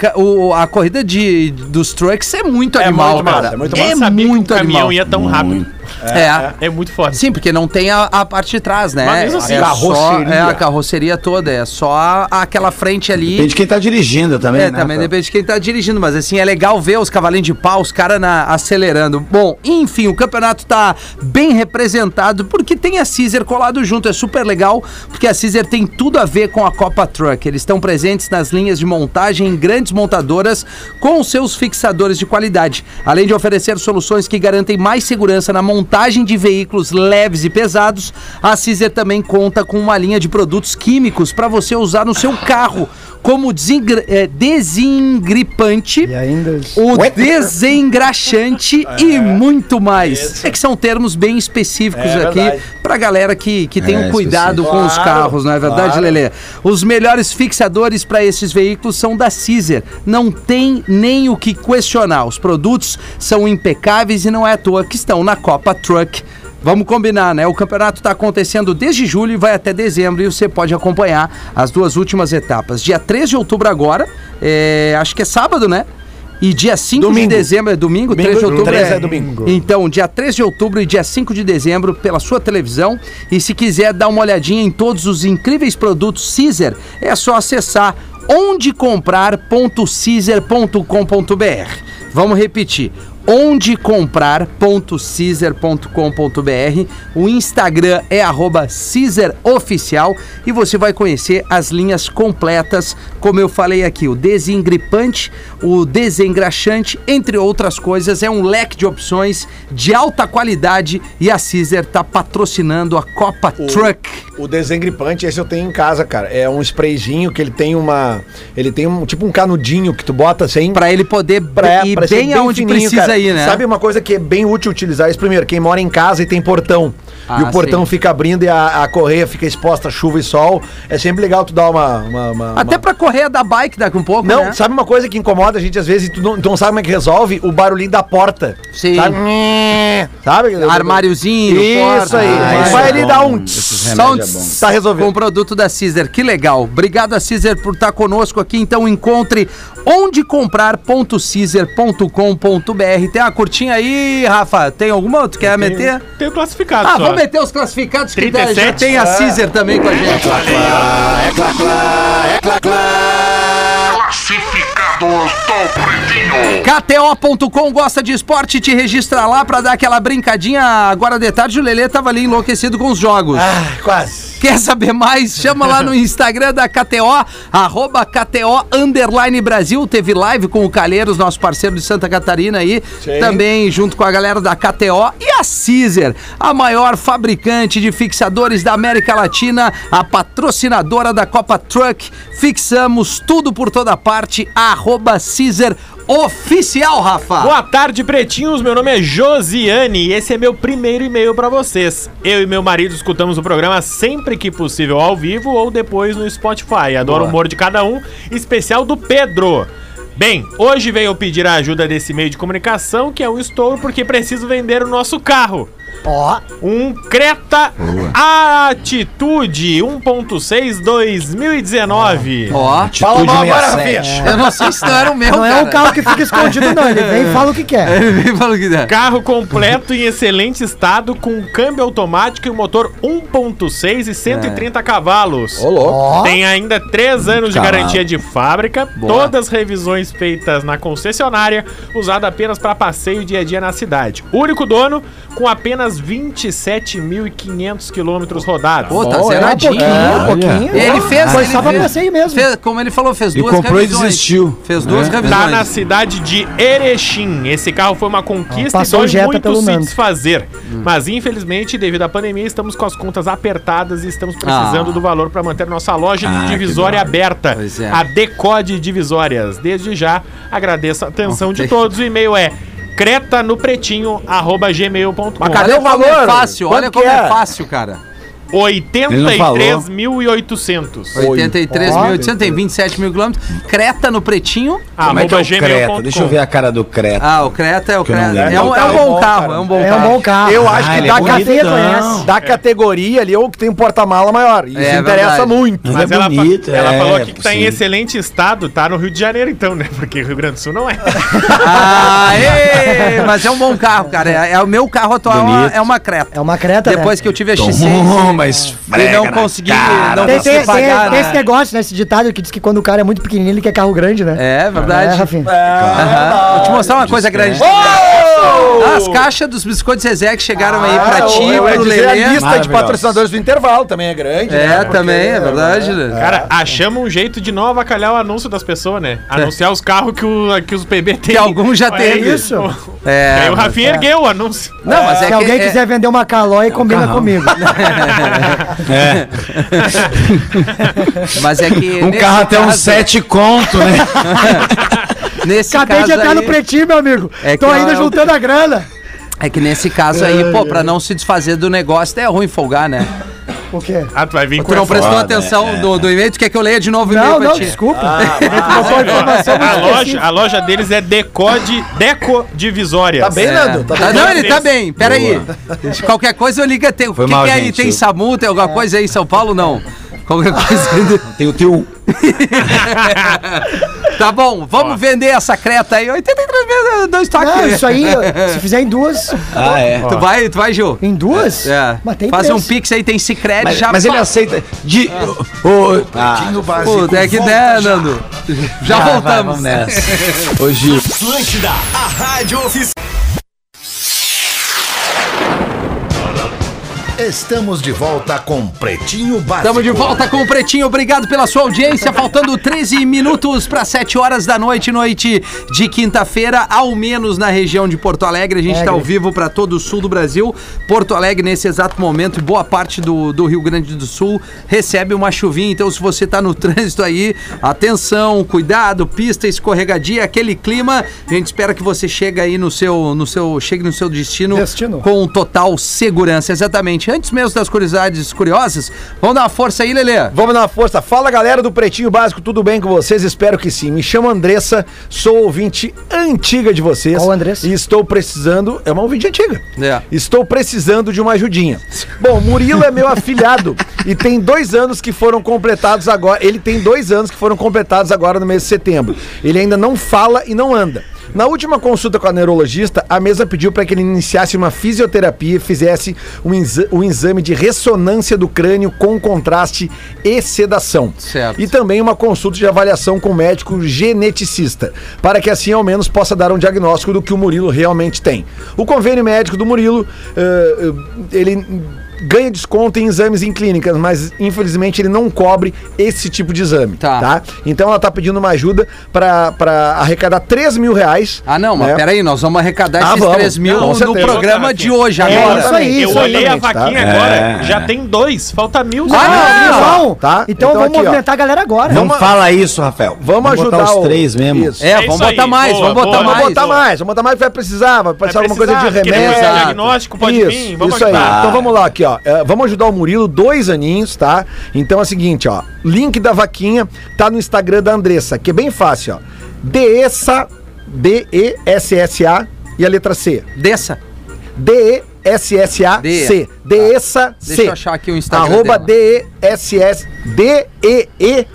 o- a corrida de, dos trucks é muito É animal, muito massa, cara. é muito Eu É sabia muito que o caminhão animal. ia tão rápido. É. É muito foda. Sim, porque não tem a, a parte de trás, né? Mas mesmo assim, é carroceria. Só, é a carroceria toda, é só aquela frente ali. Depende de quem tá dirigindo também, É, né? também depende de quem tá dirigindo, mas assim, é legal ver os cavalinhos de pau, os caras acelerando. Bom, enfim, o campeonato tá bem representado porque tem a Caesar colado junto, é super legal, porque a Caesar tem tudo a ver com a Copa Truck. Eles estão presentes nas linhas de montagem em grandes montadoras com seus fixadores de qualidade, além de oferecer soluções que garantem mais segurança na montagem montagem de veículos leves e pesados, a Caesar também conta com uma linha de produtos químicos para você usar no seu carro, como desengri- eh, desengripante, E ainda. o desengraxante <laughs> e muito mais. É que são termos bem específicos É aqui verdade. pra galera que, que tem É, um cuidado com os Claro, carros, não é verdade, claro. Lelê? Os melhores fixadores para esses veículos são da Caesar. Não tem nem o que questionar. Os produtos são impecáveis e não é à toa que estão na Copa Truck. Vamos combinar, né? O campeonato está acontecendo desde julho e vai até dezembro e você pode acompanhar as duas últimas etapas. Dia 3 de outubro agora, é, acho que é sábado, né? E dia 5 Domingo. de dezembro é domingo, Domingo, 3 de outubro 3 é domingo. Então, dia 3 de outubro e dia 5 de dezembro pela sua televisão. E se quiser dar uma olhadinha em todos os incríveis produtos Caesar, é só acessar ondecomprar.caesar.com.br. Vamos repetir. ondecomprar.caesar.com.br. O Instagram é arroba Caesar Oficial e você vai conhecer as linhas completas, como eu falei aqui, o desengripante, o desengraxante, entre outras coisas. É um leque de opções de alta qualidade e a Caesar está patrocinando a Copa Truck. O desengripante, esse eu tenho em casa, cara. É um sprayzinho que ele tem uma. Ele tem um tipo um canudinho que tu bota assim. Pra ele poder pra- ir pra bem aonde fininho, precisa cara. ir, né? Sabe uma coisa que é bem útil utilizar isso primeiro? Quem mora em casa e tem portão. Ah, e o portão sim. fica abrindo e a, a correia fica exposta a chuva e sol. É sempre legal tu dar uma. uma- uma- Até uma- pra correr da bike daqui um pouco, Não, né? sabe uma coisa que incomoda a gente às vezes e tu não, tu não sabe como é que resolve? O barulhinho da porta. Sim. Sabe? Sabe? Armáriozinho, Isso porta. aí. Ah, vai é ali bom. dar um. Só é bom. Tá resolvido. Com o produto da Caesar. Que legal. Obrigado a Caesar por estar conosco aqui. Então encontre ondecomprar.caesar.com.br. Tem uma curtinha aí, Rafa? Tem alguma? Tu quer meter? Tem o classificado Ah, só. vamos meter os classificados que 37? já tem a Caesar também com a gente. KTO.com gosta de esporte, te registra lá pra dar aquela brincadinha. Agora de tarde o Lelê tava ali enlouquecido com os jogos. Ah, quase. Quer saber mais? Chama lá no <laughs> Instagram da KTO, arroba KTO Underline Brasil. Teve live com o Calheiros, nosso parceiro de Santa Catarina aí. Sim. Também junto com a galera da KTO. E a Caesar, a maior fabricante de fixadores da América Latina, a patrocinadora da Copa Truck. Fixamos tudo por toda parte, arroba Caesar Oficial, Rafa. Boa tarde, pretinhos. Meu nome é Josiane e esse é meu primeiro e-mail pra vocês. Eu e meu marido escutamos o programa sempre que possível ao vivo ou depois no Spotify. Adoro o humor de cada um, especial do Pedro. Bem, hoje eu pedir a ajuda desse meio de comunicação, que é o estouro, porque preciso vender o nosso carro. Ó, Um Creta Atitude 1.6 2019. Ó, Fala mal agora, 67. Rafinha. eu não sei se não era o meu, não é cara. um carro que fica escondido, não. Ele vem e fala o que quer. <laughs> Ele me falou que dá. Carro completo em excelente estado, com câmbio automático e um motor 1.6 e 130 cavalos. Ô, louco. Ó, Tem ainda 3 anos de garantia de fábrica, Boa. todas revisões feitas na concessionária, usado apenas para passeio dia a dia na cidade. Único dono, com apenas 27.500 quilômetros rodados. Pô, tá é, zeradinho. pouquinho, pouquinho. Ele fez. Foi ele só pra fez- passeio mesmo. fez- como ele falou, fez E duas comprou e revisões. desistiu. Fez duas É. revisões. Tá na cidade de Erechim. Esse carro foi uma conquista Passou e dói muito se desfazer. Mas infelizmente, devido à pandemia, estamos com as contas apertadas e estamos precisando Ah. do valor para manter nossa loja Ah, de divisória aberta. Pois é. A Decode Divisórias. Desde já, agradeço a atenção de todos. O e-mail é creta no pretinho, arroba gmail.com. Mas cadê Olha o como é valor? fácil, olha Quanto como que é é? fácil, cara. 83.800. 83.800, tem 27 mil quilômetros. Creta no pretinho. Como é que é o Creta? Deixa eu ver a cara do Creta. Ah, o Creta é o Que eu não Creta. lembro. É um, é um bom carro, é um bom É um carro. bom carro. Eu acho Ah, que da, é Café bonitão. conhece. da categoria ali é o que tem um porta-mala maior. Isso É interessa verdade. muito. Mas Mas é ela, fa- bonito, ela é, falou aqui que tá em excelente estado, tá no Rio de Janeiro então, né? Porque Rio Grande do Sul não é. Ah, ê, mas é um bom carro, cara. É, é o meu carro atual, Bonito. é uma Creta. É uma creta, Depois né? que eu tive a X6 Toma, <laughs> e esfrega não na consegui, cara. não Tem, tem, tem, pagar, tem né? esse negócio, né? Esse ditado que diz que quando o cara é muito pequenininho, ele quer carro grande, né? É verdade. É, Rafinha. Aham. Vou te mostrar uma coisa grande. Oh! As caixas dos biscoitos Zezé que chegaram aí Ah, pra ti, eu ia pro dizer, a Lelê. lista de patrocinadores do intervalo também é grande. É, né? Porque- também, é verdade. né? Cara, achamos um jeito de não avacalhar o anúncio das pessoas, né? Anunciar os carros que, o, que os PB tem. Que algum já Olha teve. isso. É, Aí o mas- Rafinha ergueu o anúncio. Não, mas é Se que alguém é- quiser vender uma calói, combina comigo. <laughs> É. <laughs> Mas é que. Um carro até uns caso- sete conto, né? <laughs> Nesse Acabei caso de entrar aí, no pretinho, meu amigo. É Tô que ainda eu- juntando a grana. É que nesse caso aí, pô, pra não se desfazer do negócio, é ruim folgar, né? O quê? Ah, tu vai vir com Tu não prestou foda, atenção é. do, do e-mail? Tu quer que eu leia de novo o e-mail Não, não, ti? desculpa. Ah, <laughs> a loja, a loja deles é Decode, Deco Divisórias. Tá bem, É. Nando? Tá Tá, bem? não, ele tá bem. Pera aí. Qualquer coisa eu ligo. Tem, o que, mal, que é aí? Tem SAMU? Tem alguma coisa aí em São Paulo? Não. Qualquer coisa. Tem o teu. <laughs> tá bom, vamos vender essa creta aí. 83 vezes dois toques. Não, isso aí, <laughs> se fizer em duas. Ah, é. Tu vai, tu vai, Gil? Em duas? É. Mas tem Faz preço. um pix aí, tem Cicred Mas, já. mas ele aceita. De. Ô, ah, Pô, é que der, Nando. Já vai, voltamos. vamos nessa. <laughs> Gil. Atlântida, a rádio oficial. Estamos de volta com Pretinho Básico. Estamos de volta com o Pretinho. Obrigado pela sua audiência. Faltando 13 minutos para 7 horas da noite, noite de quinta-feira, ao menos na região de Porto Alegre. A gente está ao vivo para todo o sul do Brasil. Porto Alegre, nesse exato momento, e boa parte do, do Rio Grande do Sul recebe uma chuvinha. Então, se você está no <laughs> trânsito aí, atenção, cuidado, pista escorregadia, aquele clima. A gente espera que você chegue aí no seu, no seu, chegue no seu destino, Destino. com total segurança. Exatamente. Antes mesmo das curiosidades curiosas, vamos dar uma força aí, Lelê. Vamos na força. Fala galera do Pretinho Básico, tudo bem com vocês? Espero que sim. Me chamo Andressa, sou ouvinte antiga de vocês. Qual Andressa? E estou precisando. É uma ouvinte antiga. É. Estou precisando de uma ajudinha. Bom, Murilo é meu afilhado <laughs> e tem dois anos que foram completados agora. Ele tem dois anos que foram completados agora no mês de setembro. Ele ainda não fala e não anda. Na última consulta com a neurologista, a mesa pediu para que ele iniciasse uma fisioterapia e fizesse um, exa- um exame de ressonância do crânio com contraste e sedação. Certo. E também uma consulta de avaliação com o médico geneticista, para que assim ao menos possa dar um diagnóstico do que o Murilo realmente tem. O convênio médico do Murilo, eh, ele ganha desconto em exames em clínicas, mas infelizmente ele não cobre esse tipo de exame, Tá. tá? Então ela tá pedindo uma ajuda para arrecadar 3 mil reais. Ah, não, mas né? peraí, nós vamos arrecadar Ah, esses vamos. 3 mil Com no programa de hoje, É agora. isso aí, Eu isso olhei a tá? vaquinha É. agora, já tem dois, falta mil. Ah, Ah, não, tá? Então, Então vamos aqui, ó. movimentar a galera agora. Não fala isso, Rafael. Vamos, ajudar botar os três mesmo. Isso. É, É vamos botar mais, vamos botar mais. Vamos botar mais, vamos botar mais, vai precisar, vai precisar alguma coisa de remédio. diagnóstico, pode vir, vamos isso aí. ajudar. Então vamos lá aqui, ó. É, vamos ajudar o Murilo, dois aninhos, tá? Então é o seguinte, ó. Link da vaquinha tá no Instagram da Andressa, que é bem fácil, ó. DESA, D-E-S-S-A e a letra C. Desça. D-E-S-S-A-C. DESA C. Deixa eu achar aqui o Instagram Arroba. D-E-S-S D-E-E-S-S-A-C.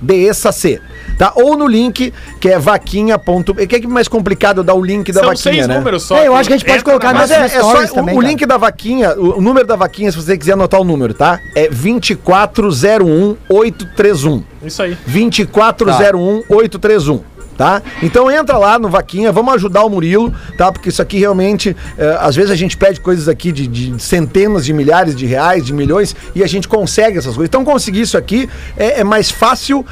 D-E-S-A-C. Tá? Ou no link, que é vaquinha. ponto- É que é mais complicado dar o link da São vaquinha, seis né? números só. É, eu acho que a gente pode colocar na Mas é, é só o, também, o cara. link da vaquinha, o, o número da vaquinha, se você quiser anotar o número, tá? É 2401831. Isso aí. 2401831, tá? Então entra lá no Vaquinha, vamos ajudar o Murilo, tá? Porque isso aqui realmente, é, às vezes a gente pede coisas aqui de, de centenas de milhares de reais, de milhões, e a gente consegue essas coisas. Então conseguir isso aqui é, é mais fácil.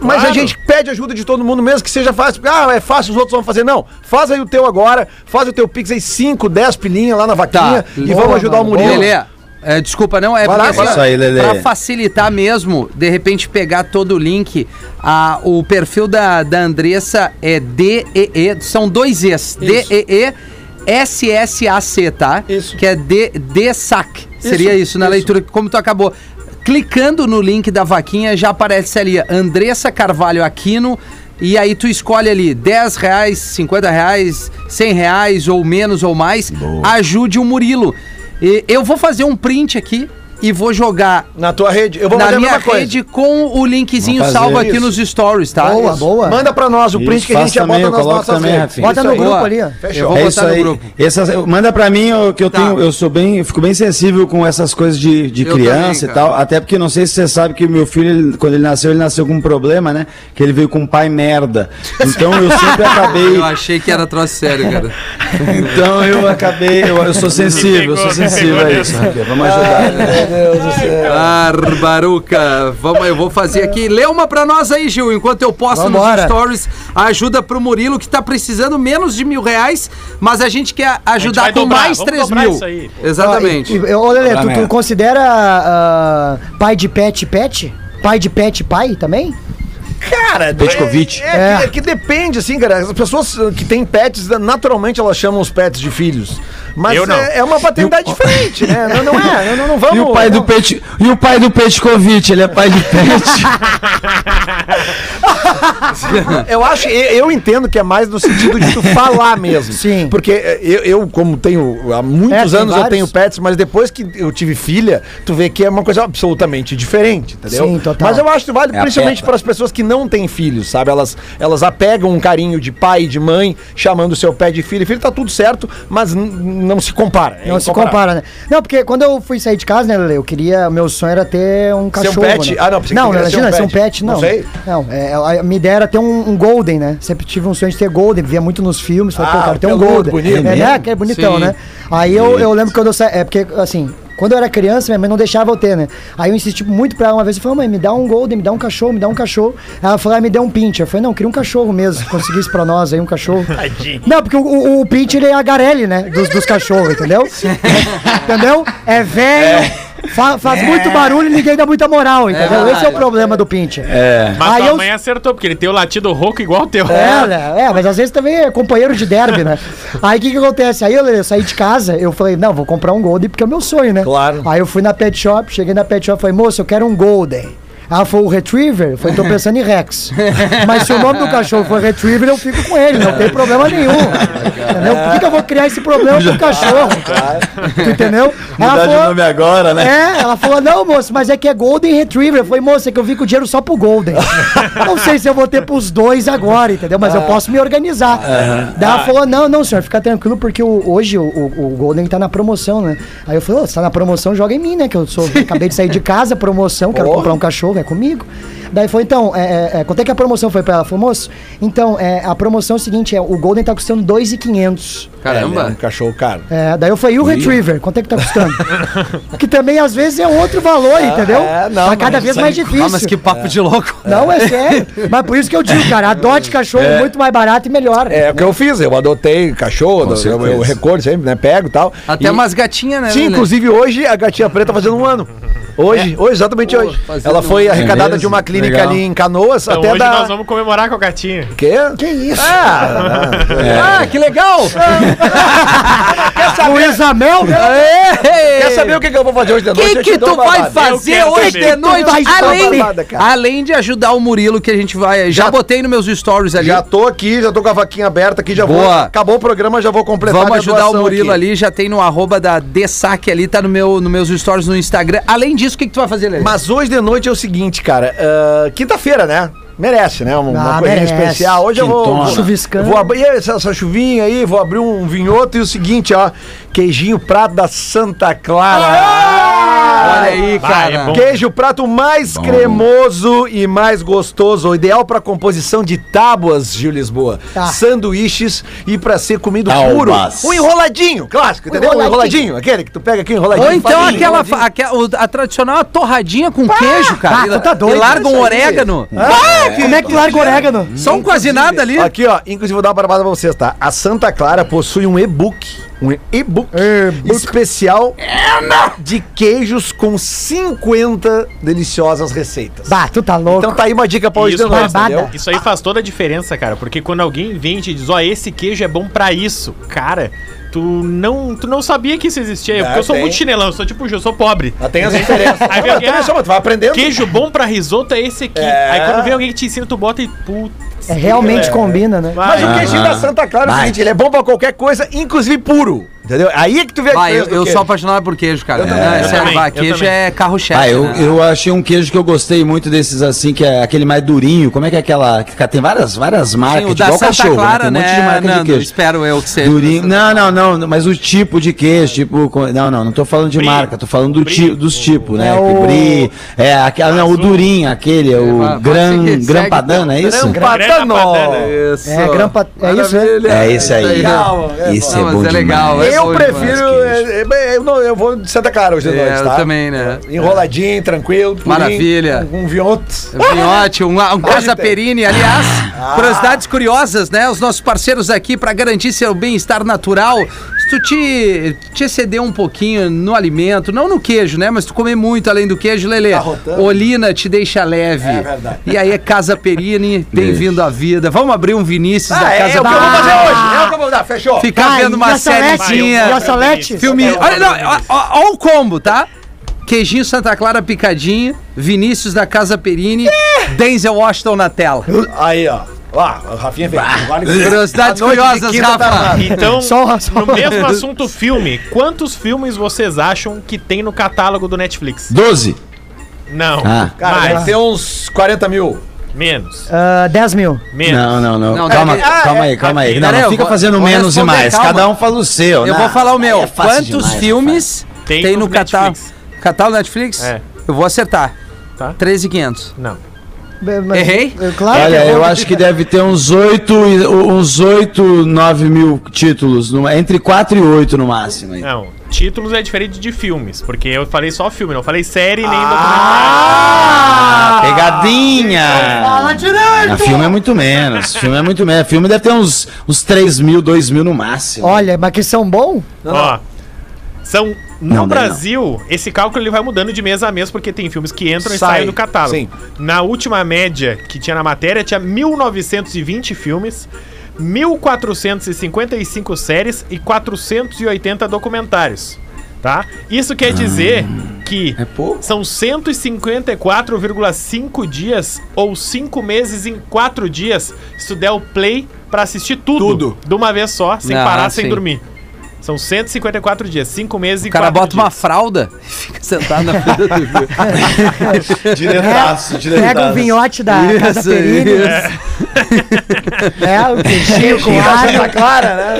Mas a Claro. gente pede ajuda de todo mundo, mesmo que seja fácil. Ah, é fácil, os outros vão fazer. Não, faz aí o teu agora, faz o teu Pix aí, 5, 10 pilinha lá na vaquinha Tá. e vamos ajudar o Murilo. Lelê, é, desculpa, não, é Vai porque assim. Isso aí, pra facilitar mesmo, de repente pegar todo o link, a, o perfil da, da Andressa é DEE, são dois E's, DEE SSAC, tá? Isso. Que é D, DSAC, seria isso, na isso. leitura, como tu acabou. Clicando no link da vaquinha, já aparece ali, Andressa Carvalho Aquino, e aí tu escolhe ali 10 reais, 50 reais, 100 reais ou menos ou mais, ajude o Murilo. E eu vou fazer um print aqui e vou jogar Na tua rede, eu vou na minha rede com o linkzinho salvo aqui isso. nos stories, tá? Boa, Isso. boa. Manda pra nós o print Isso, que a gente faço já também, bota nas nossas também, redes. Bota Isso no aí. grupo Boa. ali, ó. Fechou. Eu vou é botar isso no aí. grupo. Essas- manda pra mim eu- que eu Tá. tenho, eu sou bem, eu fico bem sensível com essas coisas de, de criança também, e tal. Até porque não sei se você sabe que meu filho, ele- quando ele nasceu, ele nasceu com um problema, né? Que ele veio com um pai merda. Então eu sempre acabei. <laughs> Eu achei que era troço sério, cara. Então eu acabei, eu, eu sou sensível, eu sou pegou, sensível pegou a isso. Vamos ajudar. Deus do céu. Barbaruca. Vamos, eu vou fazer aqui. Lê uma pra nós aí, Gil, enquanto eu posto Vambora. nos stories. Ajuda pro Murilo, que tá precisando menos de mil reais, mas a gente quer ajudar vai com dobrar, mais três mil. isso aí. Exatamente. Ó, e- e- Ô, Lelê, tu, tu considera ah, pai de pet pet? Pai de pet pai também? Cara, Petkovic. É, é, Que, é que depende, assim, cara. As pessoas que têm pets, naturalmente elas chamam os pets de filhos. Mas Eu não. É, é uma paternidade diferente, né? Não, não é, não, não <laughs> vamos... E o pai do Pet, e o pai do Petkovic, ele é pai de pet. <laughs> Eu acho, eu, eu entendo que é mais no sentido de tu <laughs> falar mesmo. Sim. Porque eh, eu, eu, como tenho há É, muitos tem anos eu vários. tenho pets, mas depois que eu tive filha, tu vê que é uma coisa absolutamente diferente, entendeu? Sim, total. Mas eu acho que vale É a principalmente para as pessoas que não têm filhos, sabe? Elas, elas apegam um carinho de pai e de mãe, chamando o seu pé de filho. Filho tá tudo certo, mas não se compara. é Não se compara, né? Não, porque quando eu fui sair de casa, né, Lele, eu queria. Meu sonho era ter um Ser um cachorro. pet? Né? Ah, não, não, ser imagina, um ser um pet. não. Não sei. Não, é, a minha ideia era ter um, um Golden, né? Sempre tive um sonho de ter Golden, via muito nos filmes. Falei, Ah, pô, cara, ter um peludo, Golden. bonito. É, É né? Que é bonitão, Sim. né? Aí eu, eu lembro quando eu saí. É porque, assim. Quando eu era criança, minha mãe não deixava eu ter, né? Aí eu insisti muito pra ela uma vez. Eu falei, mãe, me dá um Golden, me dá um cachorro, me dá um cachorro. Ela falou, ah, me dê um Pincher. Eu falei, não, queria um cachorro mesmo. Se conseguisse pra nós aí um cachorro. <laughs> Não, porque o, o, o Pincher ele é a Garelli, né? Dos, dos cachorros, entendeu? <laughs> entendeu? É velho. Fa- faz muito barulho e ninguém dá muita moral, entendeu? Esse é o problema do Pincher. É. Mas Aí tua eu- mãe acertou, porque ele tem o latido rouco igual o teu. É, né? é, mas às vezes também é companheiro de derby, né? <laughs> Aí o que que acontece? Aí eu, eu saí de casa, eu falei, não, vou comprar um Golden porque é o meu sonho, né? Claro. Aí eu fui na pet shop, cheguei na pet shop e falei, moço, eu quero um Golden. Ela falou, o Retriever? Eu falei, tô pensando em Rex. <laughs> Mas se o nome do cachorro for Retriever, eu fico com ele, não tem problema nenhum. Entendeu? Por que, que eu vou criar esse problema pro cachorro? Tu entendeu? Mudar de nome agora, né? É, ela falou, não, moço, mas é que é Golden Retriever. Eu falei, moça, é que eu vim com o dinheiro só pro Golden. não sei se eu vou ter pros dois agora, entendeu? Mas eu posso me organizar. Daí ela falou, não, não, senhor, fica tranquilo, porque o- hoje o, o- o Golden tá na promoção, né? Aí eu falei, ô, se tá na promoção, joga em mim, né? Que eu sou, acabei de sair de casa, promoção, quero Porra. comprar um cachorro, é comigo. Daí foi, então, é, é, é, quanto é que a promoção foi pra ela? Falou, moço, então, é, a promoção é o seguinte, é, o Golden tá custando 2,500. É, um Caramba. cachorro caro. É, daí eu falei, e o Retriever? Quanto é que tá custando? <laughs> que também às vezes é outro valor, entendeu? é, não, Tá cada vez mais difícil. Ah, mas que papo de louco. Não, é sério. mas por isso que eu digo, <laughs> cara, adote cachorro muito mais barato e melhor. É o que eu fiz, eu adotei cachorro, eu, eu recolho sempre, né? Pego e tal. Até E- umas gatinhas, né? Sim, Lelê? inclusive hoje a gatinha preta tá fazendo um ano. Hoje, hoje, exatamente hoje. fazendo Ela foi arrecadada mesmo? de uma clínica Legal. ali em Canoas, Então até hoje da. nós vamos comemorar com a gatinha. Quê? Que isso? Ah, Ah, que legal! <laughs> Luísa Mel? quer saber o que, que eu vou fazer hoje de O noite? que, te que dou tu vai fazer hoje saber. de noite? Além, babada, cara. além de ajudar o Murilo, que a gente vai. Já, Já- botei nos meus stories ali. Já tô aqui, já tô com a vaquinha aberta aqui, já vou. Boa. Acabou o programa, já vou completar Vamos ajudar o Murilo aqui. ali, já tem no arroba da Dessaque ali, tá no meu, nos meus stories no Instagram. Além disso, o que, que tu vai fazer, Lelê? Mas hoje de noite é o seguinte, cara. ah, Quinta-feira, né? Merece, né? Uma, uma Ah, coisinha merece. especial. Hoje eu vou. Quintona. vou Chuviscando. Vou abrir essa, essa chuvinha aí, vou abrir um vinhoto e o seguinte, ó. Queijinho prato da Santa Clara. Olha aí, Vai, cara. é bom. Queijo prato mais cremoso e mais gostoso, o ideal para composição de tábuas, Gil Lisboa. Tá. Sanduíches e para ser comido puro. Um enroladinho, clássico, entendeu? Um enroladinho. enroladinho, aquele que tu pega aqui enroladinho. Ou então aquela, o- a tradicional torradinha com queijo, cara. ah, tu tá doido, e larga um orégano. Ah, como é que larga orégano? Só um quase nada ali. Aqui, ó, inclusive vou dar uma barbada pra vocês, tá? A Santa Clara possui um e-book, um e-book especial de queijos com 50 deliciosas receitas. Bah, tu tá louco. Então tá aí uma dica pra hoje de Isso, noite, barbada. entendeu? Isso aí faz toda a diferença, cara. Porque quando alguém vem e te diz, ó, esse queijo é bom pra isso, cara, tu não, tu não sabia que isso existia. É, porque eu sou tem. muito chinelão, eu sou tipo, eu sou pobre. Já tem as diferenças. <laughs> Aí vem alguém, Olha só, ah, tu vai aprendendo. Queijo bom pra risoto é esse aqui. É. Aí quando vem alguém que te ensina, tu bota e putz. É, realmente combina, né? Mas o queijinho da Santa Clara é o Vai. seguinte, ele é bom pra qualquer coisa, inclusive puro. Entendeu? Aí é que tu vê a Ah, eu, eu sou apaixonado por queijo, cara. Eu também, Não, é eu sério, também, queijo também. é carro-chefe. Ah, eu, né? eu achei um queijo que eu gostei muito desses assim, que é aquele mais durinho. Como é que é aquela. que Tem várias, várias marcas, Sim, o da igual Santa cachorro, Clara, né? né? Tem um monte de marca Nando, de queijo. espero eu que seja. Durinho. Não, não, não, mas o tipo de queijo, tipo. Não, não, não tô falando de Brie. marca, tô falando do ti, dos tipos, né? É o- Brie, é, aquela, não, o durinho, aquele, é vai- o vai gran, é isso? Patano. Isso. É, grampa- é isso, né? É esse aí. Legal. É Não, mas bom é legal. demais. Eu prefiro. é, é, eu, não, eu vou de Santa Cara hoje de É, noite, eu tá? também, né? Enroladinho, tranquilo. purinho, Maravilha. Um vionte. Vinhote, um, um Casa tem. Perini. Aliás, Ah. curiosidades curiosas, né? Os nossos parceiros aqui para garantir seu bem-estar natural. Se tu te, te exceder um pouquinho no alimento, não no queijo, né? Mas tu comer muito além do queijo, Lelê. Tá rotando. Olina te deixa leve. É verdade. E aí é Casa Perini, <laughs> bem-vindo à vida. Vamos abrir um Vinícius da Ah, é, Casa é o que eu vou fazer hoje. É o que eu vou dar. Fechou. Ficar vendo uma sériezinha. E a Salete? Filminho. Olha, não, ó o combo, tá? Queijinho Santa Clara picadinho, Vinícius da Casa Perini, Denzel Washington na tela. Aí, ó. Ó, o Rafinha. Vale- <laughs> Curiosidades curiosas, quinta Rafa. <laughs> Então, Só- só- no mesmo assunto filme, quantos filmes vocês acham que tem no catálogo do Netflix? 12. Não. Ah. Cara, mais. deve ter uns 40 mil. Menos. Ah, 10 mil. Menos. Não, não, não. Não, calma, deve- calma aí, calma aí. Não, Peraí, não eu fica fazendo vou menos e mais. calma. Cada um fala o seu. Eu né? vou falar o meu. É Quantos demais, filmes Tem tem, no catálogo? Catálogo Netflix? É. Eu vou acertar. Tá. 13,500. Não. Mas- Errei? é Claro Olha, que é eu bom. acho que deve ter uns 8, uns 8 9 mil títulos. entre 4 e 8 no máximo. Não. Títulos é diferente de filmes, porque eu falei só filme, não falei série nem Ah, pegadinha! Fala direito! Filme é muito menos. Filme é muito menos. Filme deve ter uns, uns 3 mil, 2 mil no máximo. Olha, mas que são bom? documentário. Ó. São. No Não, Brasil, esse cálculo ele vai mudando de mês a mês, porque tem filmes que entram e Sai, saem do catálogo. sim. Na última média que tinha na matéria, tinha 1920 filmes, 1455 séries e 480 documentários. Tá? Isso quer dizer que É são 154,5 dias ou 5 meses em 4 dias se tu der o play pra assistir tudo, Tudo. de uma vez só, sem Ah, parar, sem sim. dormir. São 154 dias, 5 meses e O cara 4 bota dias. uma fralda e fica sentado na <laughs> frente do filme. <laughs> Diretaço, Pega um vinhote da Casa Isso, Perini. isso. É, o queijinho <laughs> com alho. Clara, né?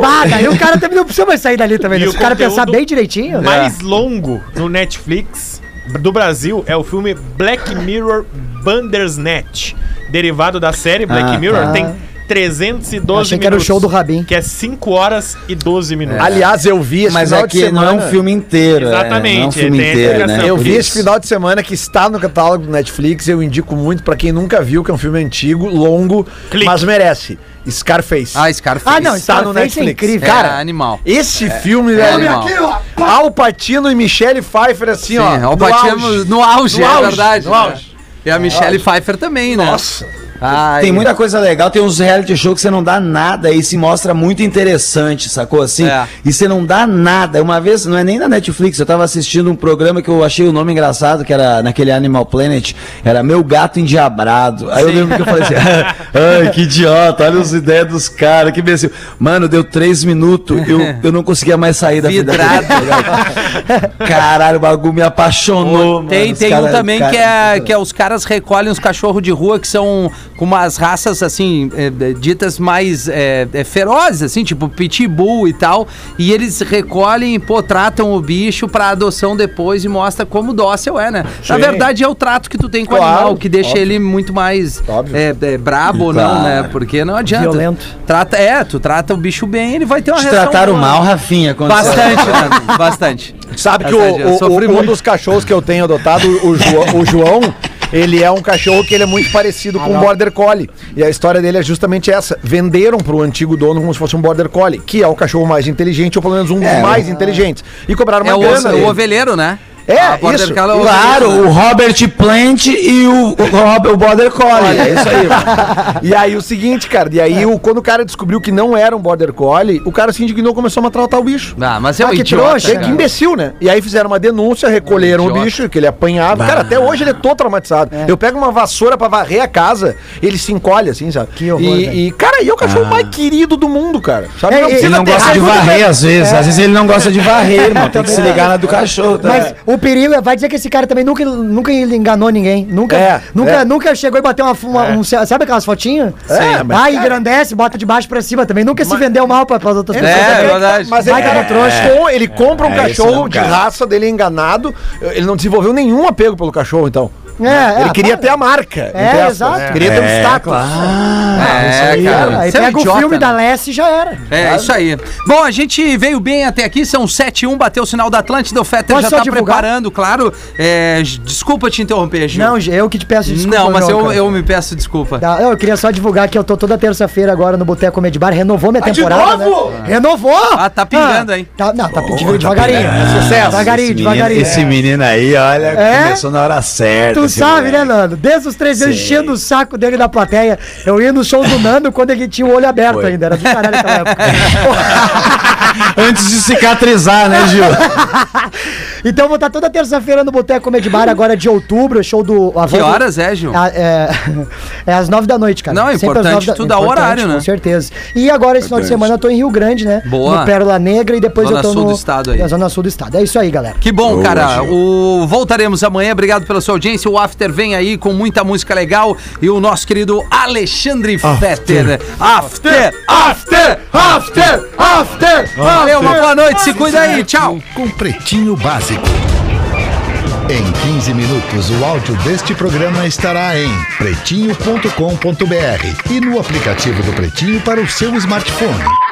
Bah, daí o cara também não precisa mais sair dali também. E né? o Se o cara pensar bem direitinho. mais longo no Netflix do Brasil é o filme Black Mirror Bandersnatch. Derivado da série Black Ah, Mirror, tá. tem 312 Achei que era o show do Rabin. Que é 5 horas e 12 minutos. Aliás, eu vi esse Mas final é de que não é semana. um filme inteiro. é, Exatamente, não é um filme inteiro, né? Eu vi esse final de semana que está no catálogo do Netflix. Eu indico muito pra quem nunca viu, que é um filme antigo, longo, Clique. mas merece. Scarface. Ah, Scarface. Ah, não, Está no Scarface é Netflix. incrível. É, Cara, animal. Esse filme, É velho. animal. Al Pacino e Michelle Pfeiffer, assim, Sim, ó. ó, no o Patinho auge. no auge, No é verdade. no né? auge. E a Michelle Pfeiffer também, né? Nossa. Ai, Tem muita coisa legal, tem uns reality shows que você não dá nada e se mostra muito interessante, sacou assim? É. E você não dá nada. Uma vez, não é nem na Netflix, eu tava assistindo um programa que eu achei o nome engraçado, que era naquele Animal Planet, era Meu Gato Endiabrado. Aí eu lembro que eu falei assim, <laughs> ai, que idiota, olha as ideias dos caras, que imbecil. Mano, deu três minutos, eu, <laughs> eu não conseguia mais sair da Vidrado. daquele- Caralho, o bagulho me apaixonou, Tem, mano. Tem um cara- também cara- que é que é os caras recolhem os cachorros de rua que são com umas raças assim é, é, ditas mais é, é, ferozes assim, tipo pitbull e tal, e eles recolhem, e, pô, tratam o bicho pra adoção depois e mostra como dócil é, né? Na Sim. verdade é o trato que tu tem com o Claro, animal que deixa óbvio. ele muito mais é, é, brabo ou não, Claro. né? Porque não adianta. Violento. Trata, é, tu trata o bicho bem, ele vai ter uma Te reação trataram boa. mal, Rafinha? quando você- Bastante, né? Bastante. Sabe que Verdade, eu o, o- o- um dos cachorros que eu tenho adotado, o, o João, ele é um cachorro que ele é muito parecido com um Border Collie. E a história dele é justamente essa. Venderam pro antigo dono como se fosse um Border Collie, que é o cachorro mais inteligente, ou pelo menos um dos É, mais inteligentes. E cobraram É uma o, grana. o dele. ovelheiro, né? É, A Border isso. Collie é o Claro, né? o Robert Plant e o, o, o Border Collie. É isso aí. <laughs> E aí o seguinte, cara, e aí o, quando o cara descobriu que não era um Border Collie, o cara se indignou e começou a maltratar o bicho. Ah, mas é Ah, um que idiota, trouxa, Que, cara. que imbecil, né? E aí fizeram uma denúncia, recolheram o Idiota. bicho, que ele apanhava. Cara, até hoje ele é todo traumatizado. Eu pego uma vassoura pra varrer a casa, ele se encolhe assim, sabe? Que horror, E, e, cara, e é o cachorro mais querido do mundo, cara. Sabe? É, Não ele não gosta de varrer às vezes. Às vezes ele não gosta de varrer, irmão. Tem que se ligar na do cachorro. Tá? Mas o perigo é, vai dizer que esse cara também nunca, nunca enganou ninguém. Nunca, É, nunca, é. nunca chegou e bateu uma, uma- um, sabe aquelas fotinhas? É, mas, Ah, cara- engrandece, bota de baixo pra cima também. Nunca se vendeu mal pra, pras outras É, pessoas. é verdade. Mas ele, cara, é trouxa. com- ele compra um É, cachorro não, de raça dele enganado. Ele não desenvolveu nenhum apego pelo cachorro, então. É, Ele é, queria para. ter a marca. É, exato. Queria ter um É, status. É, cara. Aí Você é um pega o idiota, filme né? da Lessie e já era. É, isso aí. Bom, a gente veio bem até aqui, são 7 e 1, bateu o sinal da Atlântida, o Fetter Posso já tá divulgar? preparando, claro. É, desculpa te interromper, Gil. Não, eu que te peço desculpa. Não, mas eu, eu me peço desculpa. Tá, eu queria só divulgar que eu tô toda terça-feira agora no Boteco Comedy Bar. Renovou minha temporada, né? Renovou! Ah, tá pingando aí. Tá, não, tá pedindo devagarinho. É sucesso. Devagarinho, devagarinho. esse menino aí, olha, É? começou na hora certa. Sabe, né, moleque. Nando? Desde os três anos enchendo o saco dele na plateia. Eu ia no show do Nando quando ele tinha o olho aberto Foi. ainda. Era do caralho naquela época. <laughs> Antes de cicatrizar, né, Gil? <laughs> então eu vou estar toda terça-feira no Boteco Comedy Bar, agora de outubro, show do. a Que horas é, Gil? Ah, É, é às nove da noite, cara. Não, é Sempre importante nove da- tu dar o importante, horário, né? Com certeza. E agora, esse final de semana, eu tô em Rio Grande, né? Boa. No Pérola Negra e depois Zona eu tô sul no... do estado aí. Na Zona Sul do Estado. É isso aí, galera. Que bom, Boa, cara. Gil. O... Voltaremos amanhã. Obrigado pela sua audiência. O After vem aí com muita música legal. E o nosso querido Alexandre Fetter. After, after, after, after. Valeu, uma boa noite. Se cuida aí. Tchau. Com Pretinho Básico. Em 15 minutos, o áudio deste programa estará em pretinho.com.br e no aplicativo do Pretinho para o seu smartphone.